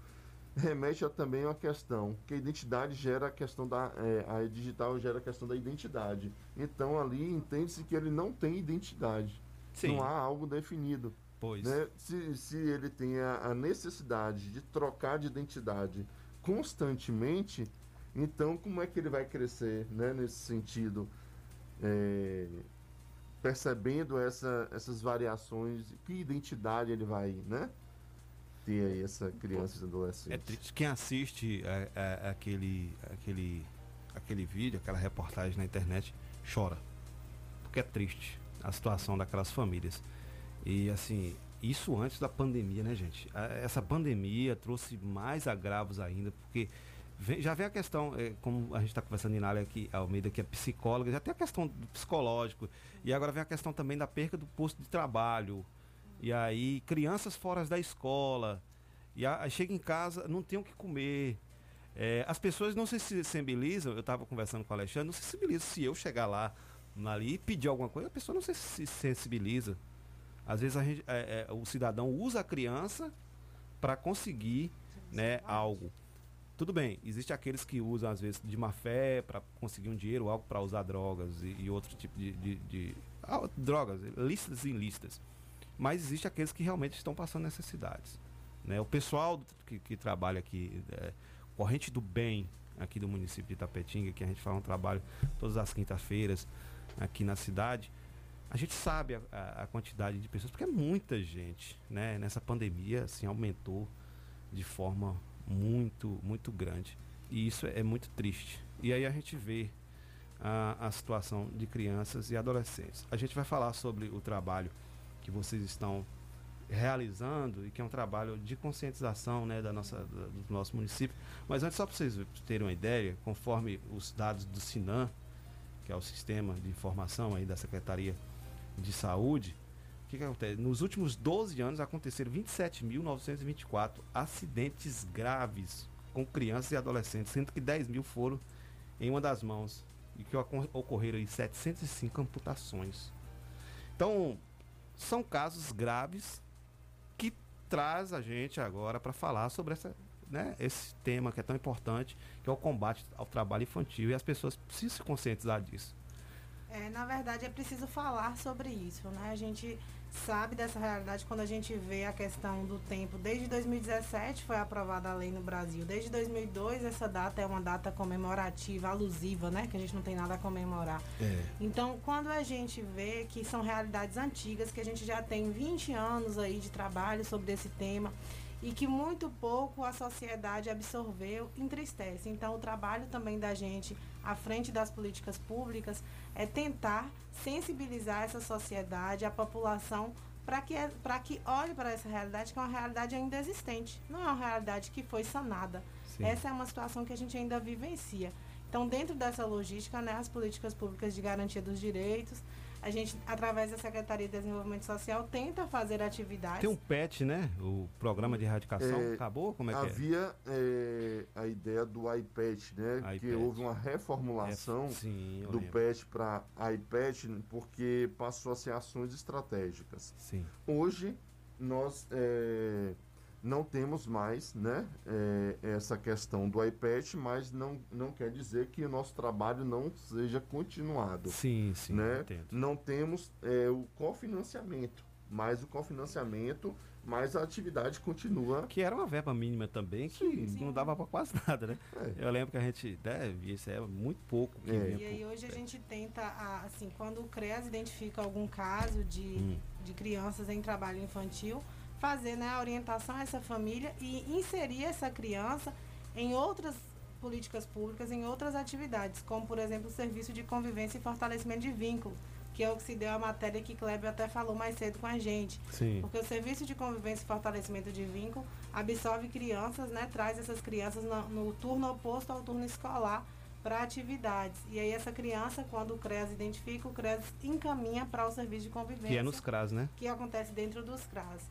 remete a também uma questão, que a identidade gera a questão da. eh, a digital gera a questão da identidade. Então ali entende-se que ele não tem identidade. Sim. Não há algo definido. Pois. né? Se, se ele tem a, a necessidade de trocar de identidade constantemente, então como é que ele vai crescer né, nesse sentido? É, percebendo essa, essas variações, que identidade ele vai né, ter aí essa criança e adolescente? É triste. Quem assiste a- a- aquele, aquele, aquele vídeo, aquela reportagem na internet, chora. Porque é triste a situação daquelas famílias. E assim, isso antes da pandemia, né, gente? Essa pandemia trouxe mais agravos ainda, porque vem- já vem a questão, eh, como a gente está conversando em área aqui, Almeida, que é psicóloga, já tem a questão do psicológico, e agora vem a questão também da perca do posto de trabalho. E aí, crianças fora da escola, e aí chega em casa, não tem o que comer. É, as pessoas não se sensibilizam, eu estava conversando com o Alexandre, não se sensibilizam se eu chegar lá ali e pedir alguma coisa, a pessoa não se sensibiliza. Às vezes gente, é, é, o cidadão usa a criança para conseguir né, algo. Tudo bem, existe aqueles que usam às vezes de má fé para conseguir um dinheiro, algo para usar drogas e, e outro tipo de, de- de- ah, drogas, listas e listas. Mas existe aqueles que realmente estão passando necessidades. Né? O pessoal que, que trabalha aqui, é, corrente do bem aqui do município de Itapetinga, que a gente faz um trabalho todas as quintas-feiras aqui na cidade, a gente sabe a, a- quantidade de pessoas, porque é muita gente, né? Nessa pandemia, assim, aumentou de forma muito, muito grande. E isso é muito triste. E aí a gente vê a, a situação de crianças e adolescentes. A gente vai falar sobre o trabalho que vocês estão realizando e que é um trabalho de conscientização né, da nossa, do nosso município. Mas antes, só para vocês terem uma ideia, conforme os dados do SINAM, que é o sistema de informação aí da Secretaria de Saúde, o que, que acontece? Nos últimos 12 anos aconteceram 27.924 acidentes graves com crianças e adolescentes, sendo que 10 mil foram em uma das mãos e que ocor- ocorreram aí 705 amputações. Então, são casos graves que traz a gente agora para falar sobre essa, né, esse tema que é tão importante, que é o combate ao trabalho infantil e as pessoas precisam se conscientizar disso. É, na verdade, é preciso falar sobre isso, né? A gente sabe dessa realidade quando a gente vê a questão do tempo. Desde 2017 foi aprovada a lei no Brasil. Desde 2002 essa data é uma data comemorativa, alusiva, né? Que a gente não tem nada a comemorar. Então, quando a gente vê que são realidades antigas, que a gente já tem 20 anos aí de trabalho sobre esse tema e que muito pouco a sociedade absorveu, entristece. Então, o trabalho também da gente à frente das políticas públicas é tentar sensibilizar essa sociedade, a população, para que, para que olhe para essa realidade, que é uma realidade ainda existente, não é uma realidade que foi sanada. Sim. Essa é uma situação que a gente ainda vivencia. Então, dentro dessa logística, né, as políticas públicas de garantia dos direitos, a gente, através da Secretaria de Desenvolvimento Social, tenta fazer atividades. Tem um PET, né? O programa de erradicação É, acabou? Como é que é? havia é, a ideia do iPad, né? Que iPad. houve uma reformulação É, sim, do lembro. PET para iPad porque passou a ser ações estratégicas. Sim. Hoje nós é, não temos mais, né? é, essa questão do iPad, mas não, não quer dizer que o nosso trabalho não seja continuado. Sim, sim, né? entendo. Não temos é, o cofinanciamento, mas o cofinanciamento, mas a atividade continua. Que era uma verba mínima também, que não dava para quase nada, né? É. Eu lembro que a gente né, via isso é muito pouco. Que vinha E aí hoje a gente tenta, a- assim, quando o CREAS identifica algum caso de, Hum. de crianças em trabalho infantil, fazer né, a orientação a essa família e inserir essa criança em outras políticas públicas, em outras atividades, como por exemplo o serviço de convivência e fortalecimento de vínculo, que é o que se deu a matéria que Kleber até falou mais cedo com a gente. Sim. Porque o serviço de convivência e fortalecimento de vínculo absorve crianças, né, traz essas crianças no, no turno oposto ao turno escolar para atividades. E aí essa criança, quando o CREAS identifica, o CREAS encaminha para o serviço de convivência Que é nos CRAS, né? que acontece dentro dos CRAS.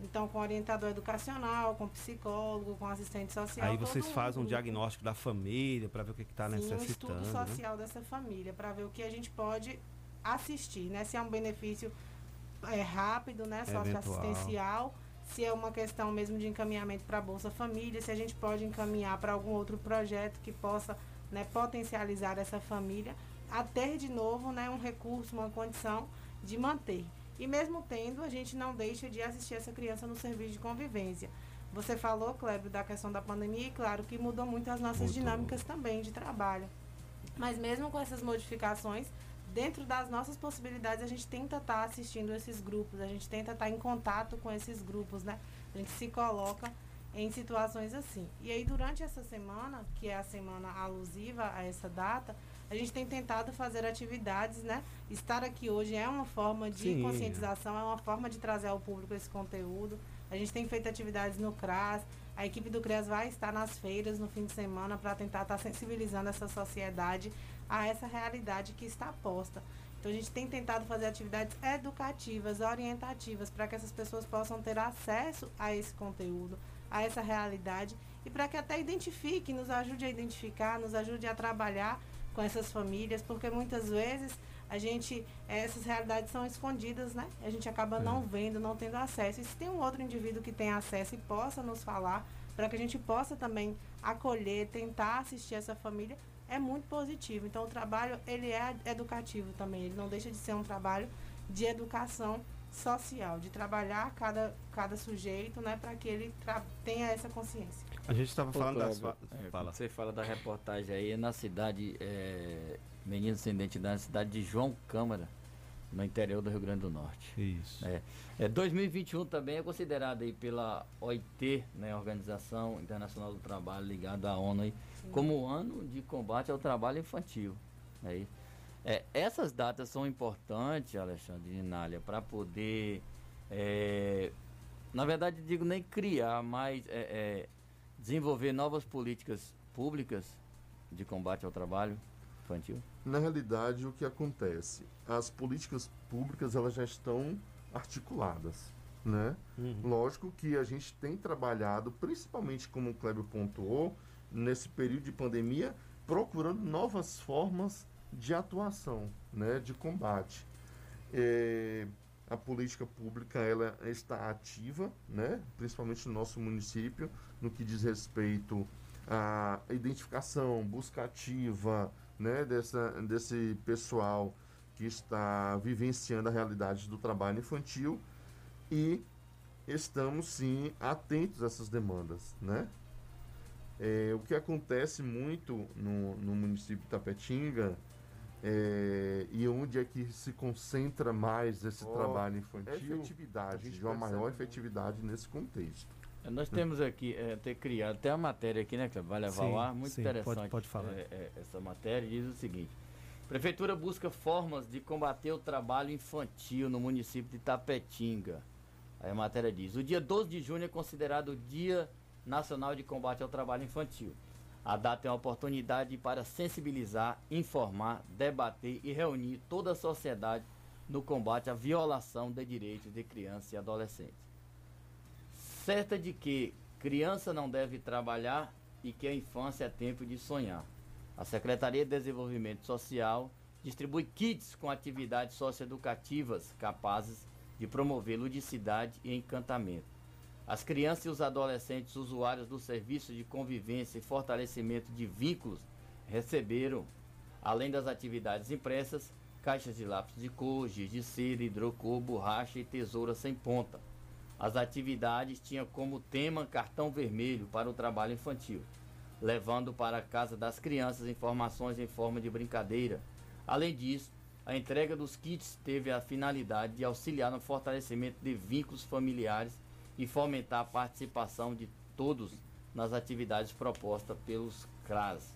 Então, com orientador educacional, com psicólogo, com assistente social. Aí vocês fazem um diagnóstico da família para ver o que está Sim, um necessitando. estudo né? social dessa família, para ver o que a gente pode assistir, né? Se é um benefício é, rápido, né? Socioassistencial, se é uma questão mesmo de encaminhamento para a Bolsa Família, se a gente pode encaminhar para algum outro projeto que possa né, potencializar essa família a ter de novo né, um recurso, uma condição de manter. E mesmo tendo, a gente não deixa de assistir essa criança no serviço de convivência. Você falou, Kleber, da questão da pandemia e claro que mudou muito as nossas Mudou. dinâmicas também de trabalho. Mas mesmo com essas modificações, dentro das nossas possibilidades, a gente tenta estar assistindo esses grupos, a gente tenta estar em contato com esses grupos, né? A gente se coloca em situações assim. E aí, durante essa semana, que é a semana alusiva a essa data, a gente tem tentado fazer atividades, né? Estar aqui hoje é uma forma de Sim. conscientização, é uma forma de trazer ao público esse conteúdo. A gente tem feito atividades no CRAS, a equipe do CRAS vai estar nas feiras no fim de semana para tentar estar sensibilizando essa sociedade a essa realidade que está posta. Então a gente tem tentado fazer atividades educativas, orientativas, para que essas pessoas possam ter acesso a esse conteúdo, a essa realidade e para que até identifique, nos ajude a identificar, nos ajude a trabalhar com essas famílias, porque muitas vezes a gente essas realidades são escondidas, né? A gente acaba não vendo, não tendo acesso. E se tem um outro indivíduo que tem acesso e possa nos falar, para que a gente possa também acolher, tentar assistir essa família, é muito positivo. Então o trabalho ele é educativo também, ele não deixa de ser um trabalho de educação social, de trabalhar cada, cada sujeito, né, para que ele tenha essa consciência. A gente estava falando das. Fa- é, Fala. Você fala da reportagem aí, na cidade, é, Meninos Sem Identidade, na cidade de João Câmara, no interior do Rio Grande do Norte. Isso. É, é, 2021 também é considerado aí pela OIT, né, Organização Internacional do Trabalho, ligada à ONU, aí, como ano de combate ao trabalho infantil. Aí, é, essas datas são importantes, Alexandre e Nália, para poder, é, na verdade, digo nem criar, mas é, é, desenvolver novas políticas públicas de combate ao trabalho infantil. Na realidade, o que acontece? As políticas públicas elas já estão articuladas, né? Lógico que a gente tem trabalhado, principalmente como o Kleber pontuou, nesse período de pandemia, procurando novas formas de atuação, né? De combate. É, a política pública ela está ativa, né? Principalmente no nosso município, no que diz respeito à identificação, busca ativa, né? Dessa, desse pessoal que está vivenciando a realidade do trabalho infantil e estamos sim atentos a essas demandas, né? É, o que acontece muito no, no município de Tapetinga é, e onde é que se concentra mais esse Ó, trabalho infantil, efetividade, a gente uma maior efetividade nesse contexto. É, Nós temos aqui, é, ter criado até a matéria aqui, né, que vai levar Sim, ao ar, muito sim, interessante. pode- pode falar. é, é, essa matéria diz o seguinte: Prefeitura busca formas de combater o trabalho infantil no município de Tapetinga. Aí a matéria diz: o dia 12 de junho é considerado o Dia Nacional de Combate ao Trabalho Infantil. A data é uma oportunidade para sensibilizar, informar, debater e reunir toda a sociedade no combate à violação de direitos de crianças e adolescentes certa de que criança não deve trabalhar e que a infância é tempo de sonhar. A Secretaria de Desenvolvimento Social distribui kits com atividades socioeducativas capazes de promover ludicidade e encantamento. As crianças e os adolescentes usuários do serviço de convivência e fortalecimento de vínculos receberam, além das atividades impressas, caixas de lápis de cor, giz de cera, hidrocor, borracha e tesoura sem ponta. As atividades tinham como tema cartão vermelho para o trabalho infantil, levando para a casa das crianças informações em forma de brincadeira. Além disso, a entrega dos kits teve a finalidade de auxiliar no fortalecimento de vínculos familiares e fomentar a participação de todos nas atividades propostas pelos CRAS.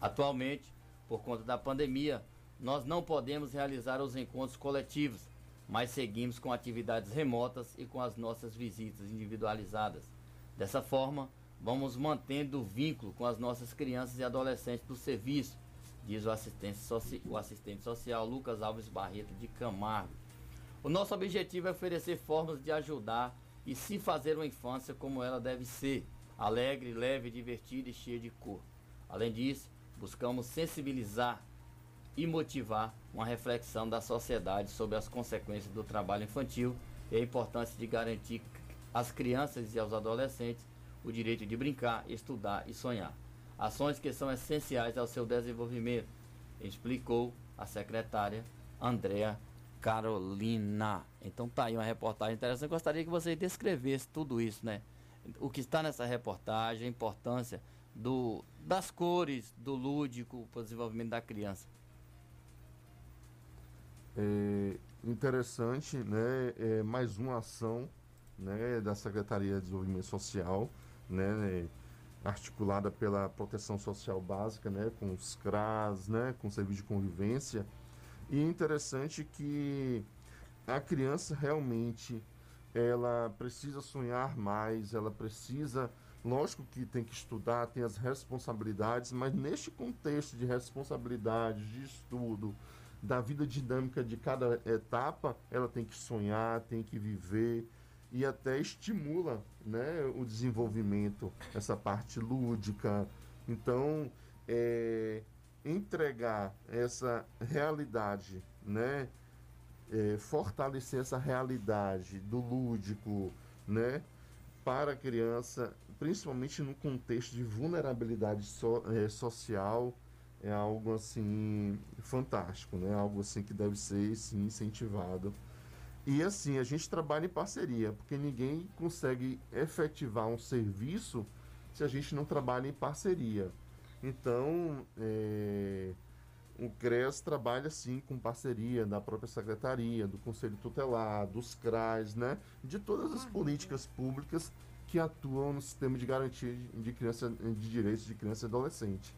Atualmente, por conta da pandemia, nós não podemos realizar os encontros coletivos, mas seguimos com atividades remotas e com as nossas visitas individualizadas. Dessa forma, vamos mantendo o vínculo com as nossas crianças e adolescentes do serviço, diz o assistente, o assistente social Lucas Alves Barreto de Camargo. O nosso objetivo é oferecer formas de ajudar e se fazer uma infância como ela deve ser, alegre, leve, divertida e cheia de cor. Além disso, buscamos sensibilizar e motivar uma reflexão da sociedade sobre as consequências do trabalho infantil e a importância de garantir às crianças e aos adolescentes o direito de brincar, estudar e sonhar. Ações que são essenciais ao seu desenvolvimento, explicou a secretária Andréa Carolina. Então tá aí uma reportagem interessante. Eu gostaria que você descrevesse tudo isso, né? O que está nessa reportagem, a importância do, das cores, do lúdico para o desenvolvimento da criança. É interessante, né? É mais uma ação, né, da Secretaria de Desenvolvimento Social, né, articulada pela Proteção Social Básica, né, com os CRAS, né, com o Serviço de Convivência. E é interessante que a criança realmente ela precisa sonhar mais, ela precisa, lógico que tem que estudar, tem as responsabilidades, mas neste contexto de responsabilidades, de estudo, da vida dinâmica de cada etapa, ela tem que sonhar, tem que viver e até estimula né, o desenvolvimento, essa parte lúdica. Então, é, entregar essa realidade, né, é, fortalecer essa realidade do lúdico, né, para a criança, principalmente no contexto de vulnerabilidade so- é, social, é algo assim fantástico, né? Algo assim que deve ser sim incentivado. E assim, a gente trabalha em parceria, porque ninguém consegue efetivar um serviço se a gente não trabalha em parceria. Então, é, o CRES trabalha sim com parceria da própria secretaria, do Conselho Tutelar, dos CRAs, né? De todas as políticas públicas que atuam no sistema de garantia de, criança, de direitos de criança e adolescente.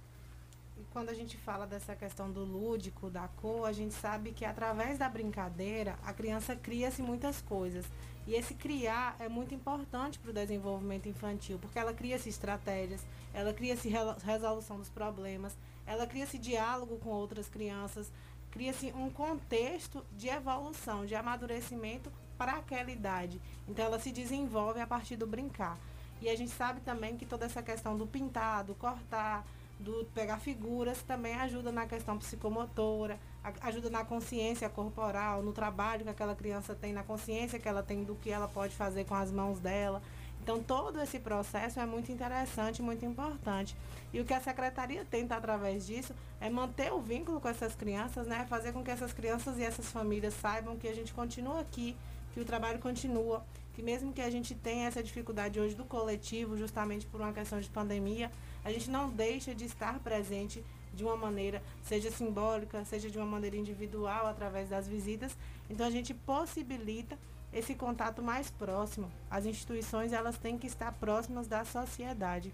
Quando a gente fala dessa questão do lúdico, da cor, a gente sabe que através da brincadeira a criança cria-se muitas coisas. E esse criar é muito importante para o desenvolvimento infantil, porque ela cria-se estratégias, ela cria-se resolução dos problemas, ela cria-se diálogo com outras crianças, cria-se um contexto de evolução, de amadurecimento para aquela idade. Então ela se desenvolve a partir do brincar. E a gente sabe também que toda essa questão do pintar, do cortar, do pegar figuras também ajuda na questão psicomotora, ajuda na consciência corporal, no trabalho que aquela criança tem, na consciência que ela tem do que ela pode fazer com as mãos dela. Então todo esse processo é muito interessante, muito importante. E o que a secretaria tenta através disso é manter o vínculo com essas crianças, né? Fazer com que essas crianças e essas famílias saibam que a gente continua aqui, que o trabalho continua, que mesmo que a gente tenha essa dificuldade hoje do coletivo, justamente por uma questão de pandemia, a gente não deixa de estar presente de uma maneira, seja simbólica, seja de uma maneira individual, através das visitas. Então a gente possibilita esse contato mais próximo. As instituições elas têm que estar próximas da sociedade.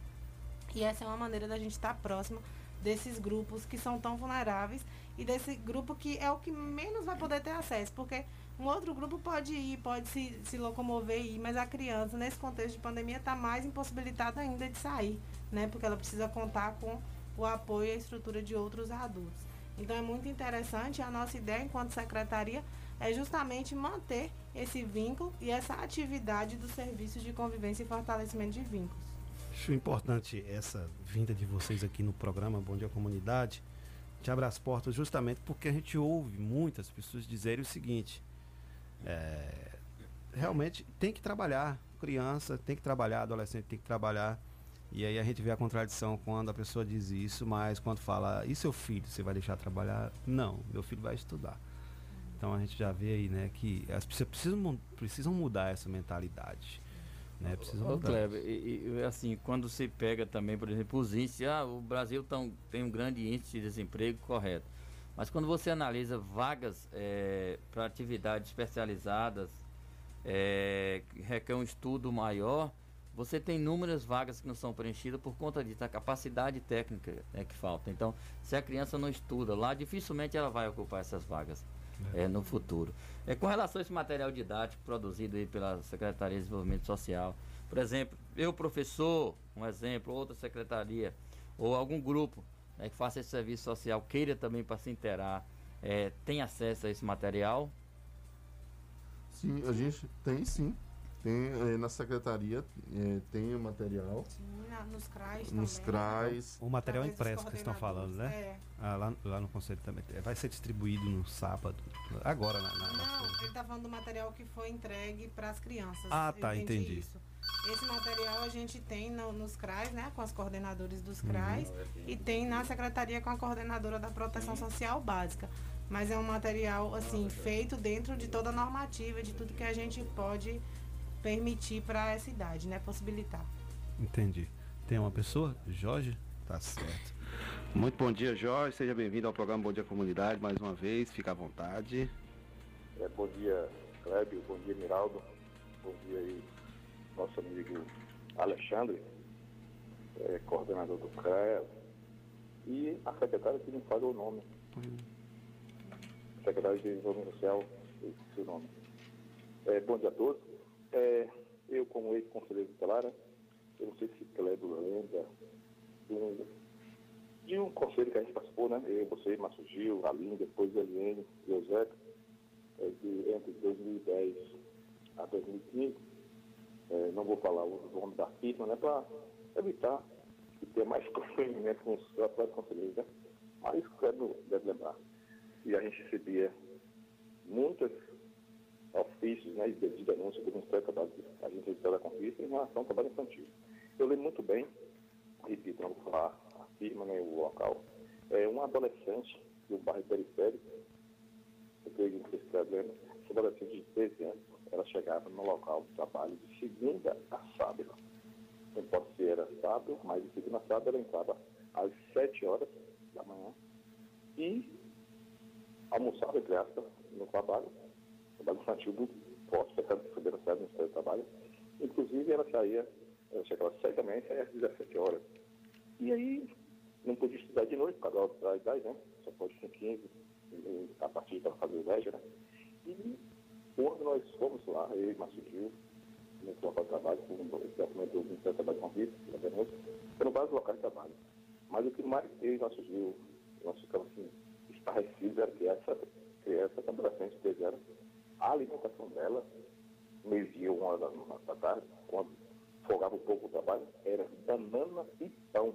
E essa é uma maneira da gente estar próximo desses grupos que são tão vulneráveis e desse grupo que é o que menos vai poder ter acesso, porque um outro grupo pode ir, pode se, se locomover e ir, mas a criança, nesse contexto de pandemia, está mais impossibilitada ainda de sair, né? Porque ela precisa contar com o apoio e a estrutura de outros adultos. Então é muito interessante, a nossa ideia enquanto secretaria é justamente manter esse vínculo e essa atividade dos serviços de convivência e fortalecimento de vínculos. Acho importante essa vinda de vocês aqui no programa Bom Dia Comunidade. Te abre as portas justamente porque a gente ouve muitas pessoas dizerem o seguinte: é, realmente tem que trabalhar, criança tem que trabalhar, adolescente tem que trabalhar. E aí a gente vê a contradição quando a pessoa diz isso, mas quando fala, e seu filho, você vai deixar trabalhar? Não, meu filho vai estudar. Então a gente já vê aí, né, que as pessoas precisam, precisam mudar essa mentalidade. Né? Precisam Ô, mudar. Kleber, e, e, assim, quando você pega também, por exemplo, os índices, ah, o Brasil tão, tem um grande índice de desemprego, correto. Mas quando você analisa vagas para atividades especializadas, é, que requer um estudo maior, você tem inúmeras vagas que não são preenchidas por conta disso, a capacidade técnica é que falta. Então, se a criança não estuda lá, dificilmente ela vai ocupar essas vagas é, no futuro. É, com relação a esse material didático produzido aí pela Secretaria de Desenvolvimento Social, por exemplo, eu professor, um exemplo, outra secretaria, ou algum grupo né, que faça esse serviço social, queira também para se inteirar, é, tem acesso a esse material? Sim, a gente tem sim. Tem eh, na secretaria, eh, tem o material. Sim, na- nos CRAs Nos também. CRAs. O material os impresso que vocês estão falando, né? É. Ah, lá, lá no conselho também. Vai ser distribuído no sábado. Agora, na, na- na- Não, ele tá falando do material que foi entregue para as crianças. Ah, Eu tá, entendi. isso. Esse material a gente tem no- nos CRAs, né? Com as coordenadores dos Uhum. CRAs. E tem na secretaria com a coordenadora da proteção social básica. Mas é um material, assim, feito dentro de toda a normativa, de tudo que a gente pode permitir para essa idade, né? Possibilitar. Entendi. Tem uma pessoa? Jorge? Tá certo. Muito bom dia, Jorge. Seja bem-vindo ao programa Bom Dia Comunidade mais uma vez. Fica à vontade. É, bom dia, Clébio. Bom dia, Miraldo. Bom dia aí, nosso amigo Alexandre, é, coordenador do CREA. E a secretária que me falou o nome. Secretária de Desenvolvimento Social, eu esqueci o nome. É, bom dia a todos. É, eu, como ex-conselheiro tutelar, eu não sei se Clébio lembra de um, de um conselho que a gente participou, né? Eu, você, Márcio Gil, Aline, depois Eliane Zeca é, de, entre 2010 a 2015, é, não vou falar o nome da firma, né, para evitar que tenha mais <laughs> constrangimento com os atuais conselheiros, né? Mas o Cleber deve lembrar. E a gente recebia muitos ofícios né, de, de denúncia do a gente recebeu da conquista em relação ao trabalho infantil. Eu lembro muito bem, repito, não vou falar a firma, nem o local, é um adolescente do bairro periférico, eu lembram, essa adolescente de 13 anos, ela chegava no local de trabalho de segunda a sábado. Não pode ser era sábado, mas de segunda a sábado ela entrava às 7 horas da manhã e almoçava, entre aspas, no trabalho, trabalho infantil muito forte, pecado de saber no Ministério do Trabalho. Inclusive ela saía, ela chegava às 7 da manhã e saía às 17 horas. E aí não podia estudar de noite por causa da idade, né? Só pode com 15, e a partir para fazer o né? E quando nós fomos lá, eu e Márcio Gil, local de trabalho, com o departamento do Ministério do Trabalho com denúncia, foram vários locais de trabalho. Mas o que mais eu e Márcio Gil, nós ficamos assim, estarrecidos era que essa criança, essa adolescente de 13 anos, a alimentação dela, meio-dia, uma hora da, tarde, quando folgava um pouco o trabalho, era banana e pão.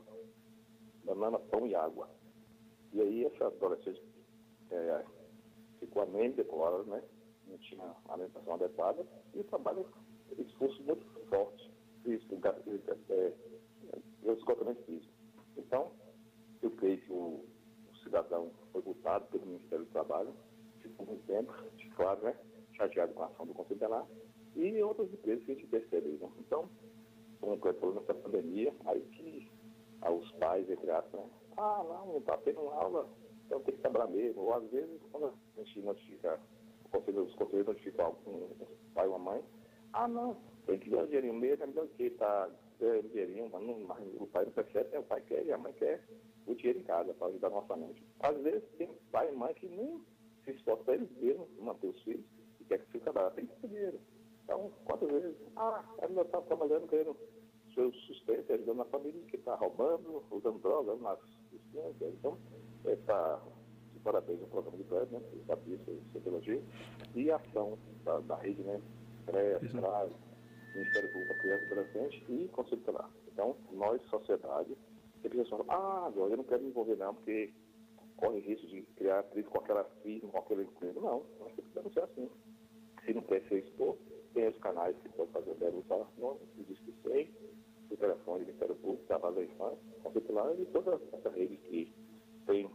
Banana, pão e água. E aí essa adolescente é, ficou anêmica horas, né? Não tinha alimentação adequada e o trabalho, esforço muito forte, físico, é, é, é, esgotamento físico. Então, eu creio que o, o cidadão foi multado pelo Ministério do Trabalho, ficou muito tempo, claro, né? Chateado com a ação do Conselho Tutelar e outras empresas que a gente percebe. Né? Então, como foi falou nessa pandemia, aí que aos pais, entre aspas, né? ah, não, não está tendo aula, então tem que trabalhar mesmo. Ou às vezes, quando a gente notifica, conselho, os conselheiros notificam um, um pai ou uma mãe, ah, não, tem que ganhar um dinheirinho mesmo, é melhor que está ganhando dinheirinho, mas, não, mas o pai não percebe, né? o pai quer e a mãe quer o dinheiro em casa para ajudar no orçamento. Às vezes tem pai e mãe que nem se esforçam para eles mesmos manter os filhos e quer que fique trabalhando, tem que ter dinheiro. Então, quantas vezes? Ah, ela está trabalhando, ganhando seu sustento, ajudando na família que está roubando, usando drogas piscinas. Então, essa, de parabéns ao programa de Cléber, né? Eu sabia isso, sociologia, e a ação da, da rede, né? CREA, CRAS, Ministério Público da Criança e Adolescente e Conselho Tutelar. Então, nós, sociedade, sempre pensamos, ah, agora eu não quero me envolver não, porque corre risco de criar atrito com aquela firma, com aquele emprego. Não, nós temos que denunciar assim. Se não quer ser exposto, tem os canais que pode fazer denúncia no Disque 100, o telefone do Ministério Público, Trabalho da Infância, Conselho Tutelar e toda essa rede que tem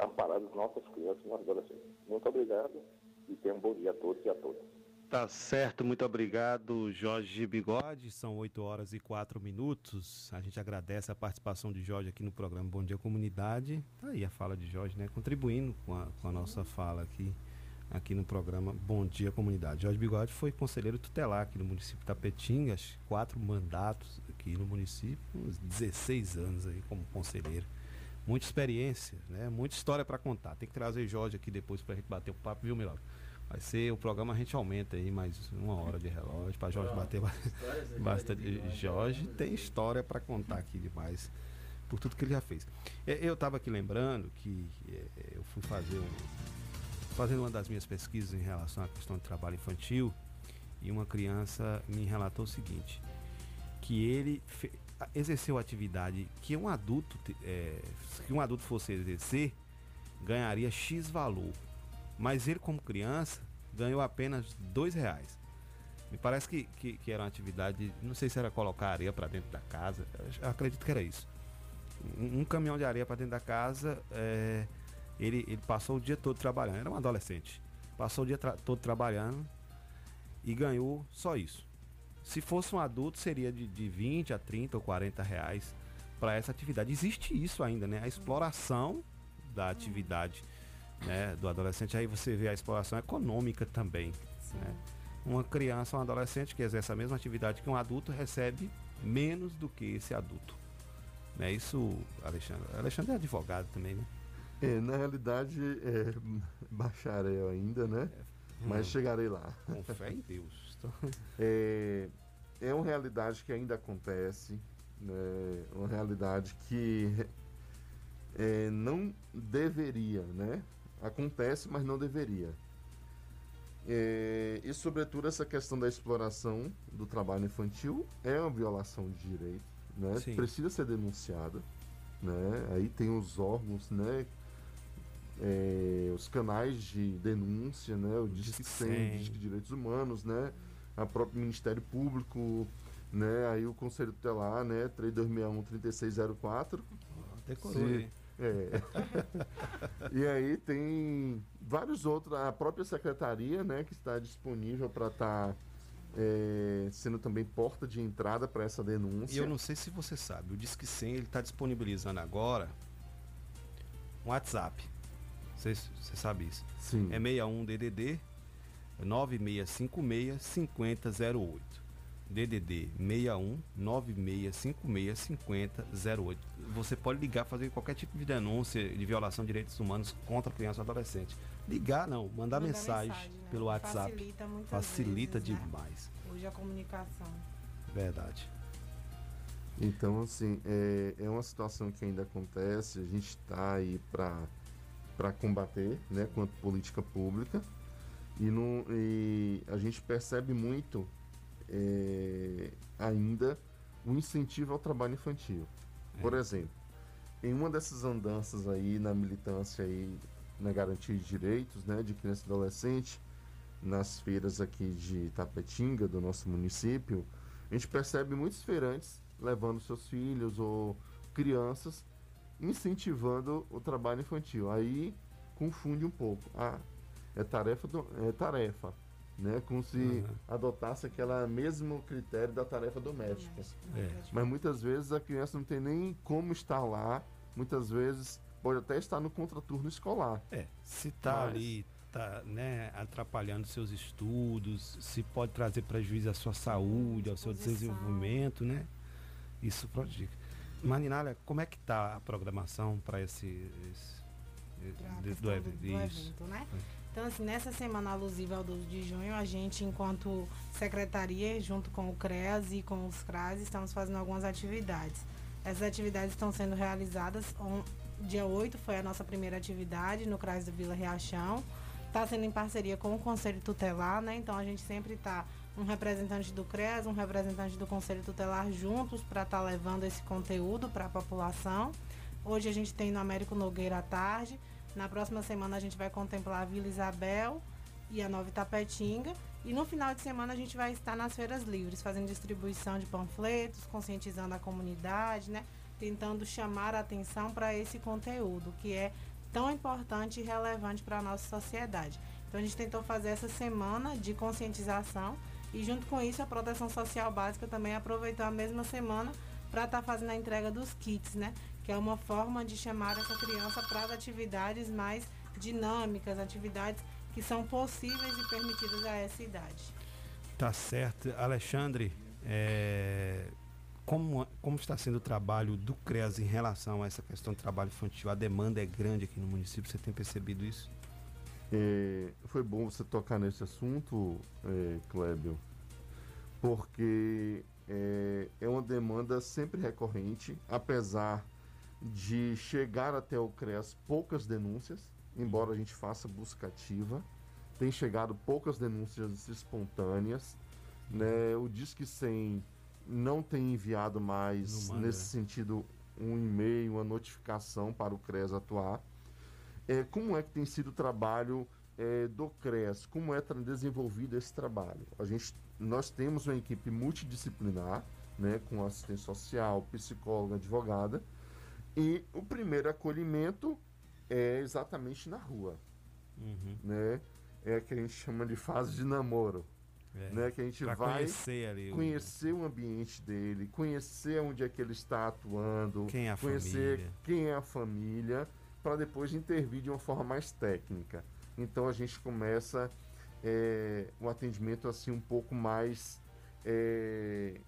amparado as nossas crianças e adolescentes. Muito obrigado e tenham um bom dia a todos e a todas. Tá certo, muito obrigado, Jorge Bigode. São 8 horas e 4 minutos. A gente agradece a participação de Jorge aqui no programa Bom Dia Comunidade. Tá aí a fala de Jorge, né? Contribuindo com a, com a nossa fala aqui. aqui no programa Bom Dia Comunidade. Jorge Bigode foi conselheiro tutelar aqui no município de Tapetinga, acho que quatro mandatos aqui no município, uns 16 anos aí como conselheiro. Muita experiência, né? Muita história para contar. Tem que trazer Jorge aqui depois para a gente bater o papo, viu, Milagre? Vai ser o programa, a gente aumenta aí mais uma hora de relógio para Jorge bater ba- <laughs> bastante. Jorge tem história para contar aqui demais por tudo que ele já fez. É, Eu estava aqui lembrando que é, eu fui fazer um, fazendo uma das minhas pesquisas em relação à questão de trabalho infantil e uma criança me relatou o seguinte, que ele exerceu atividade que um adulto, é, que um adulto fosse exercer, ganharia X valor. Mas ele, como criança, ganhou apenas dois reais. Me parece que, que, que era uma atividade, não sei se era colocar areia para dentro da casa, acredito que era isso. Um, um caminhão de areia para dentro da casa, é, ele, ele passou o dia todo trabalhando, era um adolescente. Passou o dia tra- todo trabalhando e ganhou só isso. Se fosse um adulto, seria de, de 20 a 30 ou 40 reais para essa atividade. Existe isso ainda, né? A exploração da atividade né, do adolescente. Aí você vê a exploração econômica também. Né? Uma criança um adolescente que exerce a mesma atividade que um adulto recebe menos do que esse adulto. Né? Isso, Alexandre. Alexandre é advogado também, né? É, na realidade, é bacharel ainda, né? Mas Hum. chegarei lá. Com fé em Deus. <laughs> É, é uma realidade que ainda acontece, né? uma realidade que é, não deveria, né? Acontece, mas não deveria. É, e sobretudo essa questão da exploração do trabalho infantil é uma violação de direito, né? Sim. Precisa ser denunciada, né? Aí tem os órgãos, né? É, os canais de denúncia, né? O Disque 100, Disque Direitos Humanos, né? A próprio Ministério Público, né? Aí o Conselho Tutelar, né? 3261-3604. Decorou, Se- é. <laughs> e aí tem vários outros, a própria secretaria, né, que está disponível para estar sendo também porta de entrada para essa denúncia. E eu não sei se você sabe, o Disque 100 ele está disponibilizando agora um WhatsApp. Você você sabe isso? Sim. É 61 DDD 9656 5008. DDD 61 9656 5008. Você pode ligar, fazer qualquer tipo de denúncia de violação de direitos humanos contra criança ou adolescente. Ligar não, mandar, Mandar mensagem, mensagem, né? pelo WhatsApp. Facilita muitas Facilita vezes, né? demais. Hoje a comunicação. Verdade. Então, assim, é, é uma situação que ainda acontece, a gente está aí para combater, né, quanto política pública, e, não, e a gente percebe muito é, ainda o incentivo ao trabalho infantil. Por exemplo, em uma dessas andanças aí na militância aí na garantia de direitos, né, de criança e adolescente, nas feiras aqui de Tapetinga, do nosso município, a gente percebe muitos feirantes levando seus filhos ou crianças incentivando o trabalho infantil. Aí confunde um pouco. Ah, é tarefa do, é tarefa, né? Como se Uhum. adotasse aquele mesmo critério da tarefa doméstica. É. Mas muitas vezes a criança não tem nem como estar lá. Muitas vezes pode até estar no contraturno escolar. É, se tá Mas- ali, tá, né, atrapalhando seus estudos, se pode trazer prejuízo à sua saúde, ao seu desenvolvimento, né? Isso prejudica. Marinália, como é que tá a programação para esse, esse- do, do- do isso. evento, né? Então, assim, nessa semana alusiva ao 12 de junho, a gente, enquanto secretaria, junto com o CREAS e com os CRAS, estamos fazendo algumas atividades. Essas atividades estão sendo realizadas. On, dia 8 foi a nossa primeira atividade no CRAS do Vila Riachão. Está sendo em parceria com o Conselho Tutelar, né? Então, a gente sempre está um representante do CREAS, um representante do Conselho Tutelar juntos para estar levando esse conteúdo para a população. Hoje a gente tem no Américo Nogueira à tarde. Na próxima semana a gente vai contemplar a Vila Isabel e a Nova Itapetinga. E no final de semana a gente vai estar nas feiras livres, fazendo distribuição de panfletos, conscientizando a comunidade, né? Tentando chamar a atenção para esse conteúdo que é tão importante e relevante para a nossa sociedade. Então a gente tentou fazer essa semana de conscientização e junto com isso a Proteção Social Básica também aproveitou a mesma semana para estar fazendo a entrega dos kits, né? Que é uma forma de chamar essa criança para as atividades mais dinâmicas, atividades que são possíveis e permitidas a essa idade. Tá certo. Alexandre, é, como, como está sendo o trabalho do CREAS em relação a essa questão do trabalho infantil? A demanda é grande aqui no município, você tem percebido isso? É, foi bom você tocar nesse assunto, é, Clébio, porque é, é uma demanda sempre recorrente, apesar de chegar até o CREAS poucas denúncias, embora a gente faça busca ativa, tem chegado poucas denúncias espontâneas, né? O Disque 100 não tem enviado mais, manda. nesse sentido, um e-mail, uma notificação para o CREAS atuar. É, como é que tem sido o trabalho é, do CREAS? Como é desenvolvido esse trabalho? A gente, nós temos uma equipe multidisciplinar, né, com assistente social, psicóloga, advogada, e o primeiro acolhimento é exatamente na rua, né? É que a gente chama de fase de namoro, É, né? Que a gente vai conhecer o- o ambiente dele, conhecer onde é que ele está atuando, Quem é a conhecer família. quem é a família, para depois intervir de uma forma mais técnica. Então a gente começa é, um atendimento assim um pouco mais é,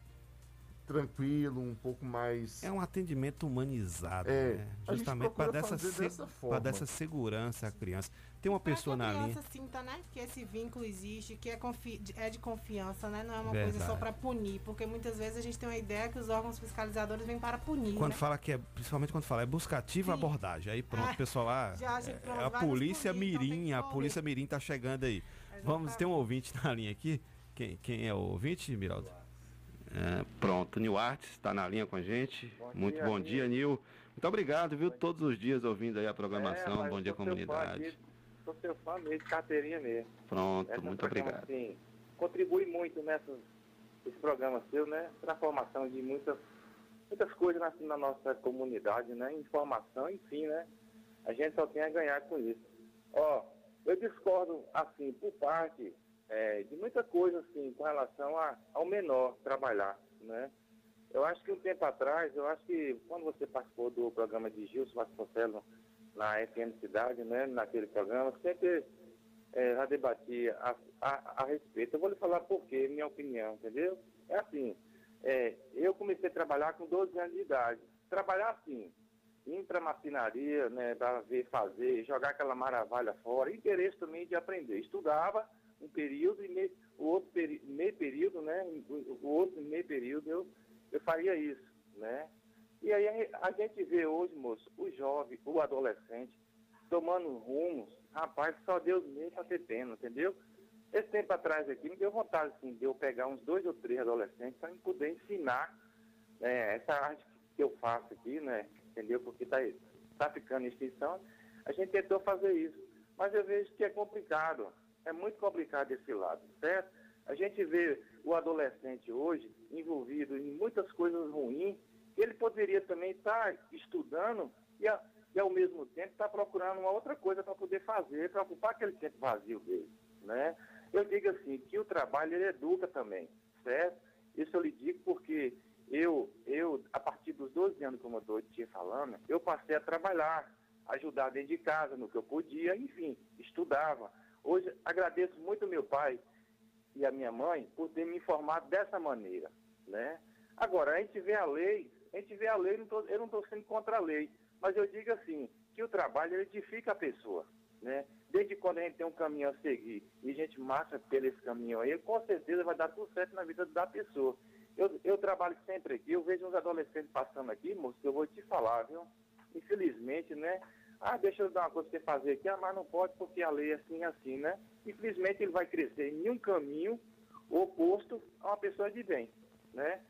tranquilo, um pouco mais É um atendimento humanizado, É, né? Justamente para dessa, fazer se- dessa pra forma. dar essa segurança à criança. Tem uma pessoa que a na linha. criança sinta, né, que esse vínculo existe, que é, confi- de- é de confiança, né? Não é uma coisa só Verdade. para punir, porque muitas vezes a gente tem uma ideia que os órgãos fiscalizadores vêm para punir, Quando né? fala que é, principalmente quando fala, é buscativa abordagem. Aí pronto, Ah, o pessoal lá. que é, pronto, a polícia punir, então Mirim, que a polícia Mirim tá chegando aí. Vamos, tem um ouvinte na linha aqui. Quem, quem é o ouvinte, Miraldo? É, pronto, Nil Artes está na linha com a gente. Muito dia, bom dia, Nil. Muito obrigado, viu? Todos os dias ouvindo aí a programação. É, bom dia, comunidade. Sou seu fã mesmo, de carteirinha mesmo. Pronto, Essa muito programa, obrigado. Assim, contribui muito nessa, esse programa seu, né? Para a formação de muitas, muitas coisas na, na nossa comunidade, né? Informação, enfim, né? A gente só tem a ganhar com isso. Ó, eu discordo, assim, por parte é, de muita coisa, assim, com relação a, ao menor trabalhar, né? Eu acho que um tempo atrás, eu acho que quando você participou do programa de Gilson Vasconcelos na FM Cidade, né, naquele programa, sempre é, já debati a, a, a respeito. Eu vou lhe falar por quê, minha opinião, entendeu? É assim, é, eu comecei a trabalhar com 12 anos de idade. Trabalhar assim, ir para marcenaria, né, para ver fazer, jogar aquela maravilha fora, interesse também de aprender. Estudava um período e meio, o outro meio período, né, o, o outro meio período eu, eu faria isso, né? E aí a- a gente vê hoje, moço, o jovem, o adolescente, tomando rumos, rapaz, só Deus mesmo para ter pena, entendeu? Esse tempo atrás aqui me deu vontade assim, de eu pegar uns dois ou três adolescentes para poder ensinar né, essa arte que eu faço aqui, né? Entendeu? Porque está tá ficando em extinção. A gente tentou fazer isso. Mas eu vejo que é complicado. É muito complicado esse lado, certo? A gente vê o adolescente hoje envolvido em muitas coisas ruins, ele poderia também estar estudando e, a- e ao mesmo tempo estar procurando uma outra coisa para poder fazer, para ocupar aquele tempo vazio dele, né? Eu digo assim, que o trabalho ele educa também, certo? Isso eu lhe digo porque eu, eu a partir dos 12 anos, como eu estou te falando, eu passei a trabalhar, ajudar dentro de casa, no que eu podia, enfim, estudava. Hoje, agradeço muito meu pai e a minha mãe por ter me informado dessa maneira, né? Agora, a gente vê a lei, a gente vê a lei, não tô- eu não estou sendo contra a lei, mas eu digo assim, que o trabalho edifica a pessoa, né? Desde quando a gente tem um caminho a seguir e a gente marcha pelo esse caminho aí, com certeza vai dar tudo certo na vida da pessoa. Eu, eu trabalho sempre aqui, eu vejo uns adolescentes passando aqui, moço, que eu vou te falar, viu? Infelizmente, né? Ah, deixa eu dar uma coisa pra você fazer aqui, ah, mas não pode porque a lei é assim assim, né? Infelizmente ele vai crescer em um caminho oposto a uma pessoa de bem, né?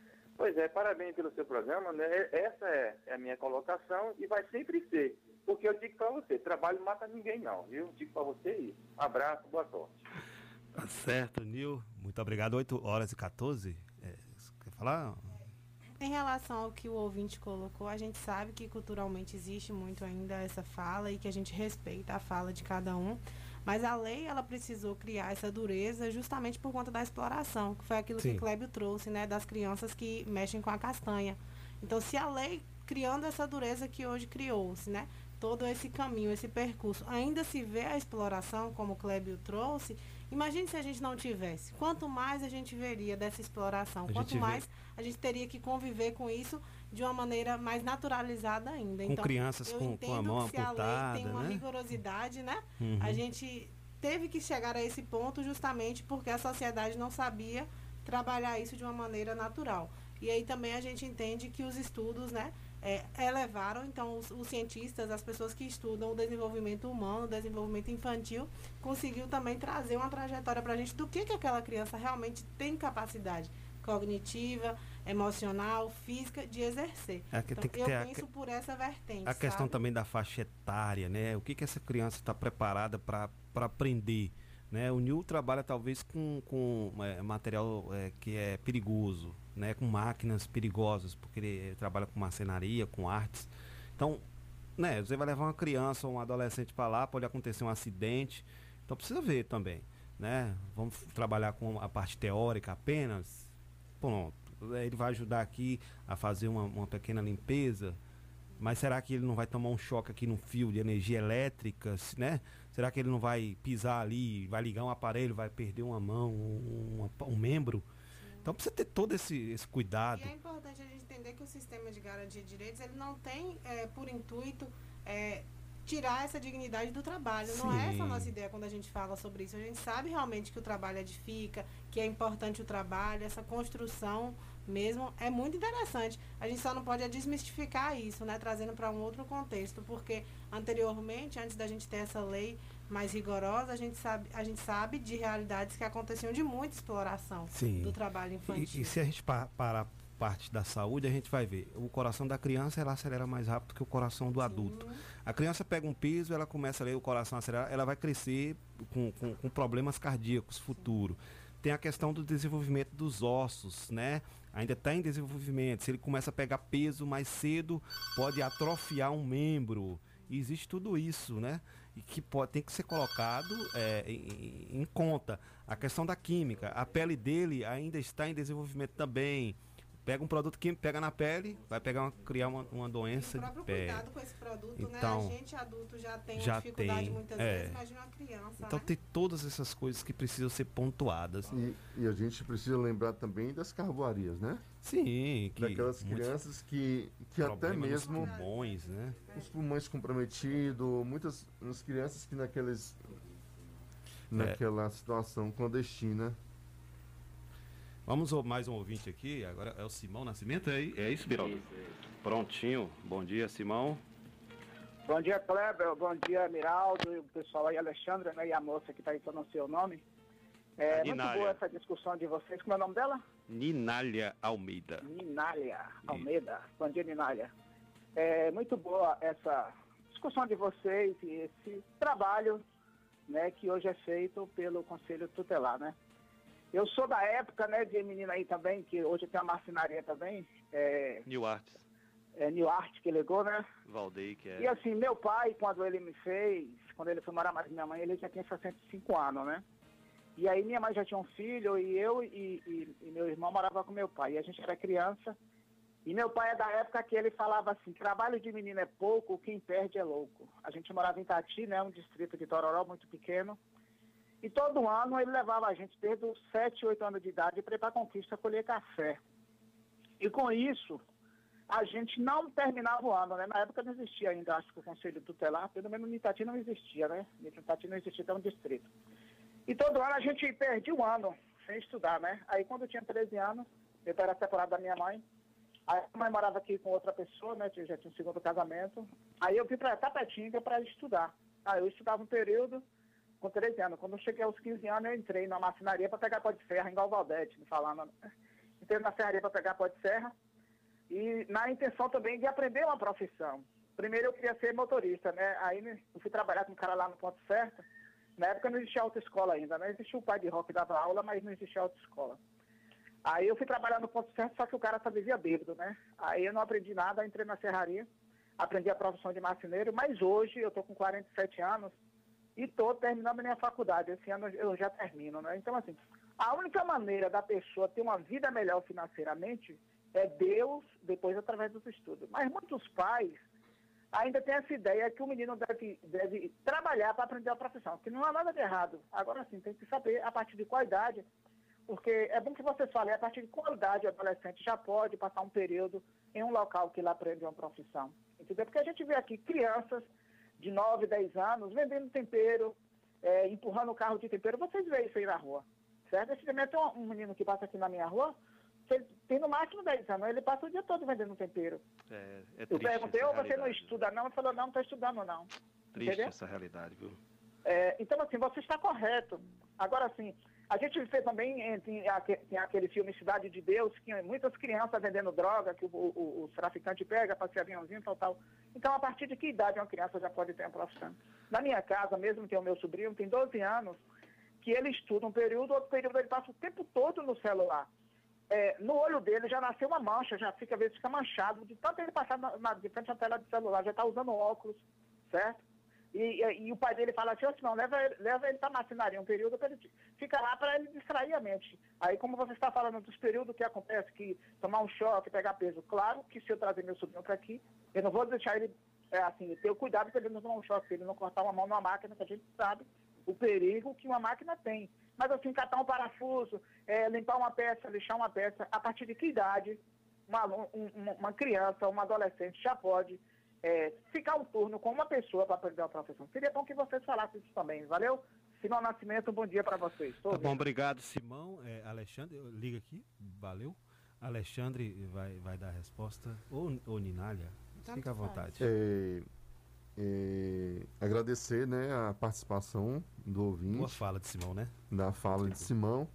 Pois é, parabéns pelo seu programa, né? Essa é, é a minha colocação e vai sempre ser. Porque eu digo pra você, trabalho não mata ninguém não, viu? Digo pra você isso. Abraço, boa sorte. Tá certo, Nil. Muito obrigado. 8 horas e 14. É, quer falar? Em relação ao que o ouvinte colocou, a gente sabe que culturalmente existe muito ainda essa fala e que a gente respeita a fala de cada um. Mas a lei, ela precisou criar essa dureza justamente por conta da exploração, que foi aquilo Sim. que Clébio trouxe, né? Das crianças que mexem com a castanha. Então, se a lei, criando essa dureza que hoje criou-se, né? todo esse caminho, esse percurso, ainda se vê a exploração, como o Clébio trouxe, imagine se a gente não tivesse. Quanto mais a gente veria dessa exploração, A quanto gente vê. mais a gente teria que conviver com isso de uma maneira mais naturalizada ainda. Com então, crianças com- com a mão que se a lei tem amputada, uma né? rigorosidade, né? Uhum. A gente teve que chegar a esse ponto justamente porque a sociedade não sabia trabalhar isso de uma maneira natural. E aí também a gente entende que os estudos, né, é, elevaram, então os, os cientistas, as pessoas que estudam o desenvolvimento humano, o desenvolvimento infantil, conseguiu também trazer uma trajetória para a gente do que, que aquela criança realmente tem capacidade cognitiva, emocional, física de exercer. É que então, tem que eu ter a penso que- por essa vertente. A questão sabe? também da faixa etária, né? O que, que essa criança está preparada para aprender? Né? O Nil trabalha talvez com, com é, material é, que é perigoso, né? com máquinas perigosas, porque ele trabalha com marcenaria, com artes. Então, né, você vai levar uma criança ou um adolescente para lá, pode acontecer um acidente. Então precisa ver também. Né? Vamos trabalhar com a parte teórica apenas. Pronto. Ele vai ajudar aqui a fazer uma, uma pequena limpeza. Mas será que ele não vai tomar um choque aqui no fio de energia elétrica, né? Será que ele não vai pisar ali, vai ligar um aparelho, vai perder uma mão, um, um membro? Então precisa ter todo esse, esse cuidado. E é importante a gente entender que o sistema de garantia de direitos ele não tem eh, por intuito eh, tirar essa dignidade do trabalho. Não é essa a Sim. nossa ideia quando a gente fala sobre isso. A gente sabe realmente que o trabalho edifica, que é importante o trabalho, essa construção mesmo é muito interessante. A gente só não pode desmistificar isso, né? Trazendo para um outro contexto, porque anteriormente, antes da gente ter essa lei mais rigorosa, a gente sabe, a gente sabe de realidades que aconteciam de muita exploração Sim. do trabalho infantil. E, e se a gente pa- parar parte da saúde, a gente vai ver. O coração da criança ela acelera mais rápido que o coração do adulto. A criança pega um piso, ela começa a ler o coração acelerar, ela vai crescer com, com, com problemas cardíacos futuro. Tem a questão do desenvolvimento dos ossos, né? Ainda está em desenvolvimento. Se ele começa a pegar peso mais cedo, pode atrofiar um membro. E existe tudo isso, né? E que pode, tem que ser colocado é, em, em conta. A questão da química. A pele dele ainda está em desenvolvimento também. Pega um produto químico, pega na pele, vai pegar uma, criar uma, uma doença o de próprio pele. cuidado com esse produto, Então, né? A gente adulto já tem já dificuldade tem, muitas é. vezes, imagina uma criança, Então né? tem todas essas coisas que precisam ser pontuadas. E, e a gente precisa lembrar também das carvoarias, né? Sim, que daquelas crianças que, que até mesmo pulmões, né? os pulmões comprometidos, muitas as crianças que naqueles É. naquela situação clandestina. Vamos mais um ouvinte aqui, agora é o Simão Nascimento, é, é isso, Biraldo? Prontinho, bom dia, Simão. Bom dia, Kleber. Bom dia, Miraldo. E o pessoal aí, Alexandra, né? E a moça que está aí, que eu não sei o nome. É muito boa essa discussão de vocês. Como é o nome dela? Ninália Almeida. Ninália Almeida. Bom dia, Ninália. É muito boa essa discussão de vocês e esse trabalho né, que hoje é feito pelo Conselho Tutelar, né? Eu sou da época, né, de menina aí também, que hoje tem a marcenaria também, é, New Arts, é New Art que ligou, né? Valdei, que é. E assim, meu pai, quando ele me fez, quando ele foi morar mais com minha mãe, ele já tinha 65 anos, né? E aí minha mãe já tinha um filho e eu e, e- e meu irmão morava com meu pai. E a gente era criança. E meu pai é da época que ele falava assim, trabalho de menino é pouco, quem perde é louco. A gente morava em Tati, né? Um distrito de Tororó muito pequeno. E todo ano ele levava a gente desde os 7, 8 anos de idade para ir para a Conquista colher café. E com isso, a gente não terminava o ano, né? Na época não existia ainda, acho que o Conselho Tutelar, pelo menos no Itati não existia, né? No Itati não existia até um distrito. E todo ano a gente perdia um ano sem estudar, né? Aí quando eu tinha 13 anos, eu era separado da minha mãe, aí a mãe morava aqui com outra pessoa, né? Já tinha um segundo casamento. Aí eu vim para Tapetinga para estudar. Aí eu estudava um período com 13 anos. Quando eu cheguei aos 15 anos, eu entrei na marcenaria para pegar pó de ferro em Galvaldete, me falando. <laughs> Entrei na ferraria para pegar pó de serra e na intenção também de aprender uma profissão. Primeiro eu queria ser motorista, né? Aí eu fui trabalhar com um cara lá no Ponto Certo. Na época não existia autoescola ainda, né? Existia o pai de rock que dava aula, mas não existia autoescola. Aí eu fui trabalhar no Ponto Certo, só que o cara só vivia bêbado, né? Aí eu não aprendi nada, entrei na serraria, aprendi a profissão de marceneiro, mas hoje eu tô com 47 anos e tô terminando a minha faculdade. Esse ano eu já termino, né? Então, assim, a única maneira da pessoa ter uma vida melhor financeiramente é Deus, depois através dos estudos. Mas muitos pais ainda tem essa ideia que o menino deve, deve trabalhar para aprender a profissão, que não há nada de errado. Agora sim, tem que saber a partir de qual idade, porque é bom que vocês falem, a partir de qual idade o adolescente já pode passar um período em um local que ele aprende uma profissão. Entendeu? Porque a gente vê aqui crianças de 9, 10 anos vendendo tempero, é, empurrando o carro de tempero, vocês veem isso aí na rua. Certo? Esse também tem um, menino que passa aqui na minha rua, tem no máximo 10 anos, ele passa o dia todo vendendo tempero. É, é Eu perguntei, ô, você não realidade. estuda não? Ele falou, não, não estou estudando não. Triste Entendeu? essa realidade, viu? É, então, assim, você está correto. Agora, assim, a gente fez também, eh, tem, tem aquele filme Cidade de Deus, que muitas crianças vendendo droga, que o, o, o traficante pega, passa aviãozinho, tal, tal. Então, a partir de que idade uma criança já pode ter uma profissão? Na minha casa, mesmo tem o meu sobrinho, tem 12 anos, que ele estuda um período, outro período ele passa o tempo todo no celular. É, no olho dele já nasceu uma mancha, já fica, às vezes fica manchado, de tanto ele passar na, na, de frente à tela de celular, já está usando óculos, certo? E, e- o pai dele fala assim, ô Simão, leva, leva ele para marcenaria um período, para ele fica lá para ele distrair a mente. Aí como você está falando dos períodos que acontece, que tomar um choque, pegar peso, claro que se eu trazer meu sobrinho para aqui, eu não vou deixar ele, é, assim, ter o cuidado para ele não tomar um choque, ele não cortar uma mão numa máquina, que a gente sabe o perigo que uma máquina tem. Mas assim, catar um parafuso, é, limpar uma peça, lixar uma peça, a partir de que idade uma, um- uma criança, uma adolescente já pode é, ficar um turno com uma pessoa para aprender uma profissão. Seria bom que vocês falassem isso também, valeu? Simão Nascimento, bom dia para vocês. Tá bom, obrigado, Simão. É, Alexandre, eu- liga aqui, valeu. Alexandre vai, vai dar a resposta. Ou, ou Ninália, Tanto fica à vontade. É, é, agradecer né, a participação do ouvinte. Boa fala de Simão, né? Da fala de Simão.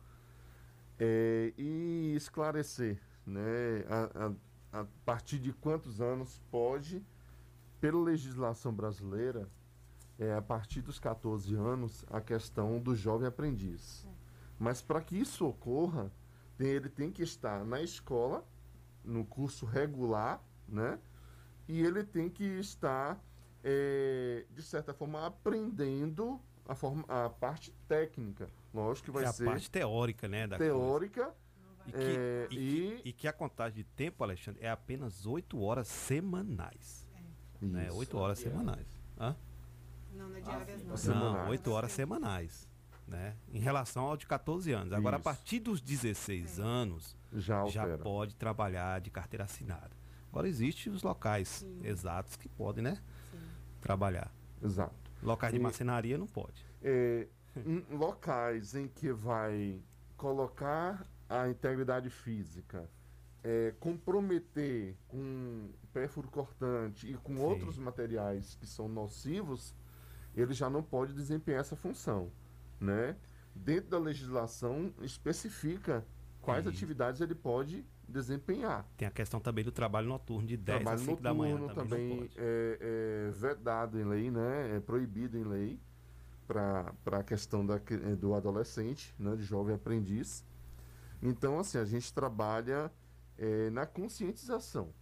É, e esclarecer, né, a, a- a partir de quantos anos pode, pela legislação brasileira, é, a partir dos 14 anos, a questão do jovem aprendiz. Mas para que isso ocorra, tem- ele tem que estar na escola, no curso regular, né? E ele tem que estar, é, de certa forma, aprendendo a, forma, a parte técnica. Lógico que vai é a ser parte teórica, né? Da teórica. E que, é, e, que, e que a contagem de tempo, Alexandre, é apenas 8 horas semanais. Né? 8 horas semanais. Hã? Não, não é diárias não. Não, Semanais. 8 horas semanais. Né? Em relação ao de 14 anos. Agora, Isso. a partir dos 16 anos, Já altera. pode trabalhar de carteira assinada. Agora, existem os locais exatos que podem, né? Trabalhar. Exato. Locais de E- marcenaria não pode. é, em locais em que vai colocar a integridade física, é, comprometer com pérfuro cortante e com outros materiais que são nocivos, ele já não pode desempenhar essa função, né? Dentro da legislação especifica quais atividades ele pode desempenhar. Tem a questão também do trabalho noturno de 10 a Trabalho 5 da manhã. noturno Também, também é, é vedado em lei, né? É proibido em lei para a questão da, do adolescente, né? De jovem aprendiz. Então, assim, a gente trabalha eh, na conscientização.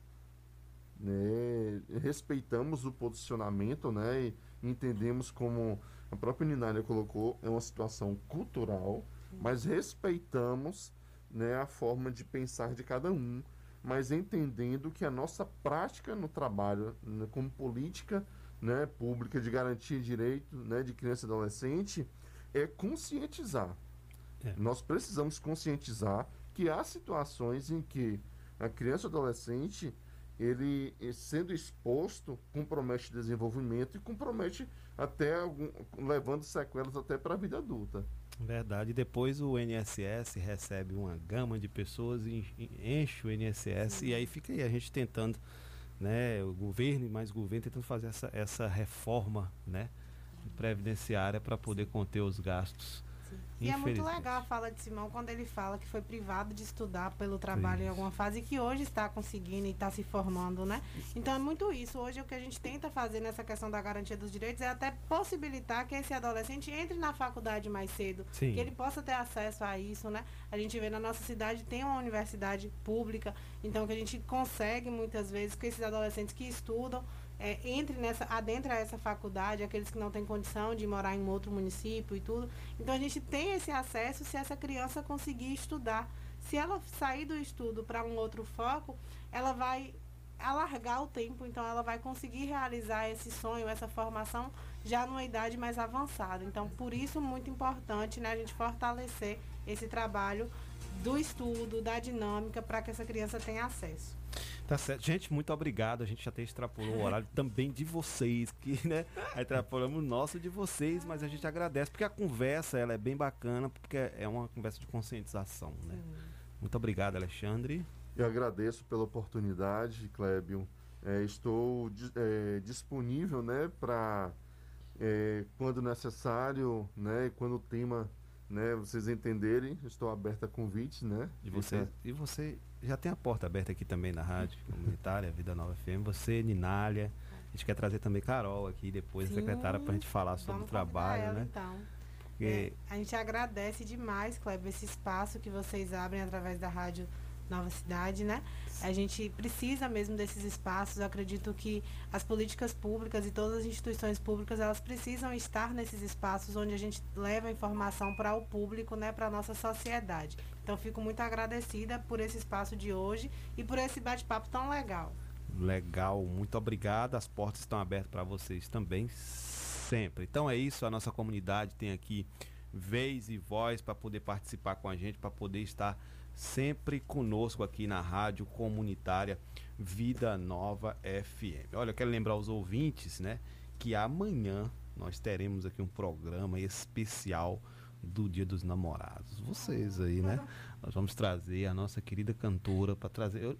Né? Respeitamos o posicionamento, né? E entendemos como a própria Ninália colocou, é uma situação cultural, mas respeitamos né, a forma de pensar de cada um, mas entendendo que a nossa prática no trabalho, né, como política né, pública de garantia de direito né, de criança e adolescente, é conscientizar. Nós precisamos conscientizar que há situações em que a criança e o adolescente, ele eh, sendo exposto, compromete o desenvolvimento e compromete até algum, levando sequelas até para a vida adulta. Verdade. E depois o INSS recebe uma gama de pessoas e en- enche o INSS e aí fica aí a gente tentando, né, o governo e mais governo tentando fazer essa, essa reforma, né, previdenciária para poder conter os gastos. E é muito legal a fala de Simão quando ele fala que foi privado de estudar pelo trabalho em alguma fase e que hoje está conseguindo e está se formando, né? Então é muito isso. Hoje o que a gente tenta fazer nessa questão da garantia dos direitos é até possibilitar que esse adolescente entre na faculdade mais cedo, Sim. que ele possa ter acesso a isso, né? A gente vê na nossa cidade tem uma universidade pública, então que a gente consegue muitas vezes que esses adolescentes que estudam é, entre nessa, adentre a essa faculdade, aqueles que não têm condição de morar em outro município e tudo. Então a gente tem esse acesso se essa criança conseguir estudar. Se ela sair do estudo para um outro foco, ela vai alargar o tempo, então ela vai conseguir realizar esse sonho, essa formação já numa idade mais avançada. Então, por isso muito importante, né, a gente fortalecer esse trabalho do estudo, da dinâmica para que essa criança tenha acesso. Tá certo. Gente, muito obrigado. A gente já até extrapolou o horário também de vocês, que, né? <laughs> Extrapolamos o nosso de vocês, mas a gente agradece, porque a conversa, ela é bem bacana, porque é uma conversa de conscientização, né? Muito obrigado, Alexandre. Eu agradeço pela oportunidade, Clébio. É, estou é, disponível né, para, quando necessário, né, e quando o tema né, vocês entenderem, estou aberto a convites. Né, E você, e você já tem a porta aberta aqui também na rádio comunitária, Vida Nova FM. Você, Ninália. A gente quer trazer também Carol aqui depois, a Sim, secretária, para a gente falar sobre o trabalho, ela, né? Então. Porque É, a gente agradece demais, Kleber, esse espaço que vocês abrem através da Rádio Nova Cidade, né? A gente precisa mesmo desses espaços. Eu acredito que as políticas públicas e todas as instituições públicas, elas precisam estar nesses espaços onde a gente leva a informação para o público, né, para a nossa sociedade. Então, fico muito agradecida por esse espaço de hoje e por esse bate-papo tão legal. Legal, muito obrigado. As portas estão abertas para vocês também, sempre. Então é isso, a nossa comunidade tem aqui vez e voz para poder participar com a gente, para poder estar sempre conosco aqui na rádio comunitária Vida Nova FM. Olha, eu quero lembrar os ouvintes, né, que amanhã nós teremos aqui um programa especial do Dia dos Namorados. Vocês aí, né? Nós vamos trazer a nossa querida cantora para trazer. Eu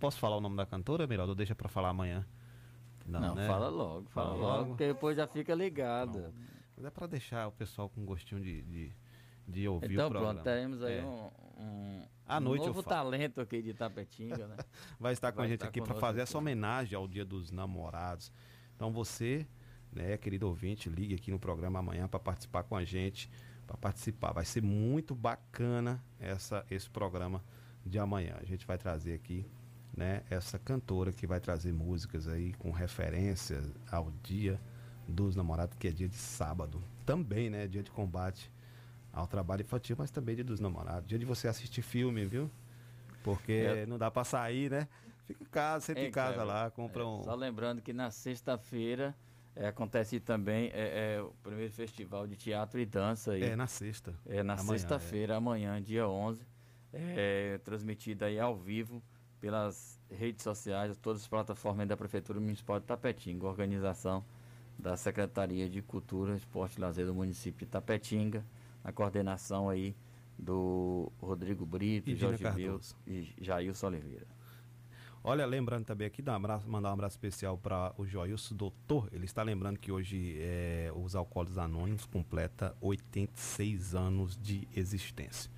posso falar o nome da cantora, Miraldo? Ou deixa para falar amanhã? Não, né? fala logo, fala, logo, porque depois já fica ligado. Mas é para deixar o pessoal com gostinho de, de, de ouvir Então o programa. pronto, teremos aí É. um, um, À um noite eu novo talento aqui de Tapetinga, né? <laughs> vai estar com Vai a gente aqui para fazer essa homenagem ao Dia dos Namorados. Então você, né, querido ouvinte, ligue aqui no programa amanhã para participar com a gente, para participar. Vai ser muito bacana essa esse programa de amanhã. A gente vai trazer aqui, né, essa cantora que vai trazer músicas aí com referência ao Dia dos Namorados, que é dia de sábado. Também, né, dia de combate ao trabalho infantil, mas também dia dos namorados. Dia de você assistir filme, viu? Porque É. não dá pra sair, né? Fica em casa, senta É, em casa Cleber, lá, compra é, um. Só lembrando que na sexta-feira é, acontece também é, é, o primeiro festival de teatro e dança. Aí. É, na sexta. É na sexta-feira, amanhã, dia 11. É, transmitido aí ao vivo pelas redes sociais, todas as plataformas da Prefeitura Municipal de Tapetinga, organização da Secretaria de Cultura, Esporte e Lazer do município de Tapetinga, na coordenação aí do Rodrigo Brito, E Jorge Bill Cardoso. e Jailson Oliveira. Olha, lembrando também aqui, dar um abraço, mandar um abraço especial para o Joilson Doutor. Ele está lembrando que hoje é, os Alcoólicos Anônimos completa 86 anos de existência.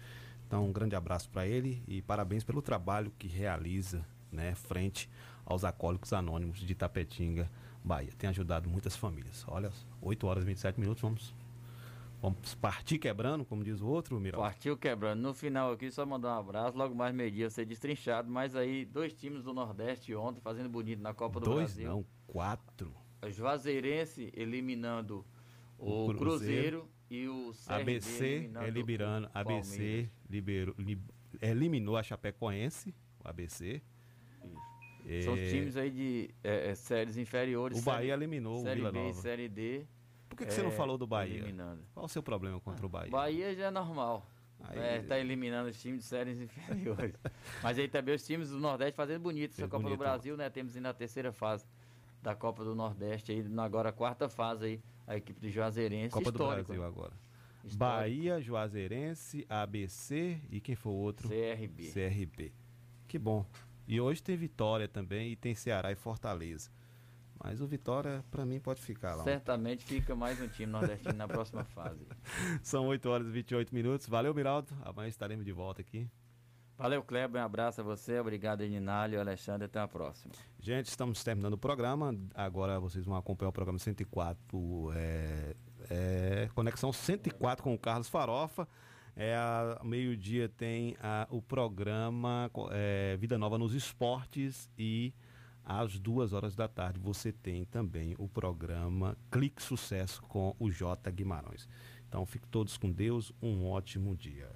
Então, um grande abraço para ele e parabéns pelo trabalho que realiza, né, frente aos Alcoólicos Anônimos de Tapetinga, Bahia. Tem ajudado muitas famílias. Olha, 8 horas e 27 minutos, vamos, vamos partir quebrando, como diz o outro, Miral. Partiu quebrando. No final aqui, só mandar um abraço. Logo mais meio-dia ser destrinchado. Mas aí, dois times do Nordeste ontem fazendo bonito na Copa do Dois, Brasil. não, quatro. A Juazeirense eliminando o, O Cruzeiro, Cruzeiro. e o CRB ABC eliminando é liberando, o ABC liberou, li- eliminou a Chapecoense, o ABC. São É, times aí de é, é, séries inferiores. O Bahia série- eliminou o série Vila B e Nova. Série D. Por que, que você não é, falou do Bahia? Eliminando. Qual o seu problema contra o Bahia? Bahia já é normal. Aí- É, tá eliminando os times de séries inferiores. <laughs> Mas aí também os times do Nordeste fazendo bonito essa Fez Copa bonito. do Brasil, né? Temos aí na terceira fase da Copa do Nordeste, aí, agora a quarta fase aí, a equipe de Juazeirense. Copa do histórico, Brasil né? agora. Histórico. Bahia, Juazeirense, ABC e quem foi o outro? CRB. CRB. Que bom. E hoje tem Vitória também e tem Ceará e Fortaleza. Mas o Vitória, pra mim, pode ficar lá. Certamente fica mais um time nordestino na próxima fase. <laughs> São 8 horas e 28 minutos. Valeu, Miraldo. Amanhã estaremos de volta aqui. Valeu, Kleber. Um abraço a você. Obrigado, Eninalho, Alexandre. Até a próxima. Gente, estamos terminando o programa. Agora vocês vão acompanhar o programa 104, é, é, Conexão 104 com o Carlos Farofa. É, meio-dia tem a- o programa é, Vida Nova nos Esportes e às duas horas da tarde você tem também o programa Clique Sucesso com o J Guimarães. Então fiquem todos com Deus, um ótimo dia.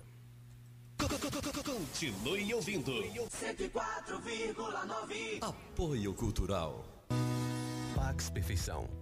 Continue ouvindo. 104,9. Apoio Cultural. Pax Perfeição.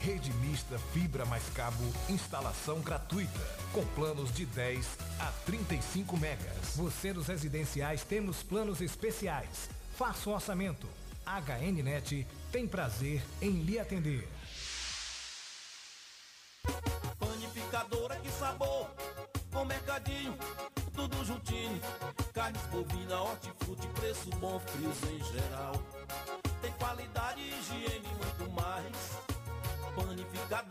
Rede mista fibra mais cabo, instalação gratuita, com planos de 10 a 35 megas. Você dos residenciais temos planos especiais. Faça o orçamento. HNnet tem prazer em lhe atender. Panificadora, que sabor! Com mercadinho, tudo juntinho. Carnes bovina, hortifruti, preço bom, frios em geral. Tem qualidade, higiene e muito mais. Panificadora.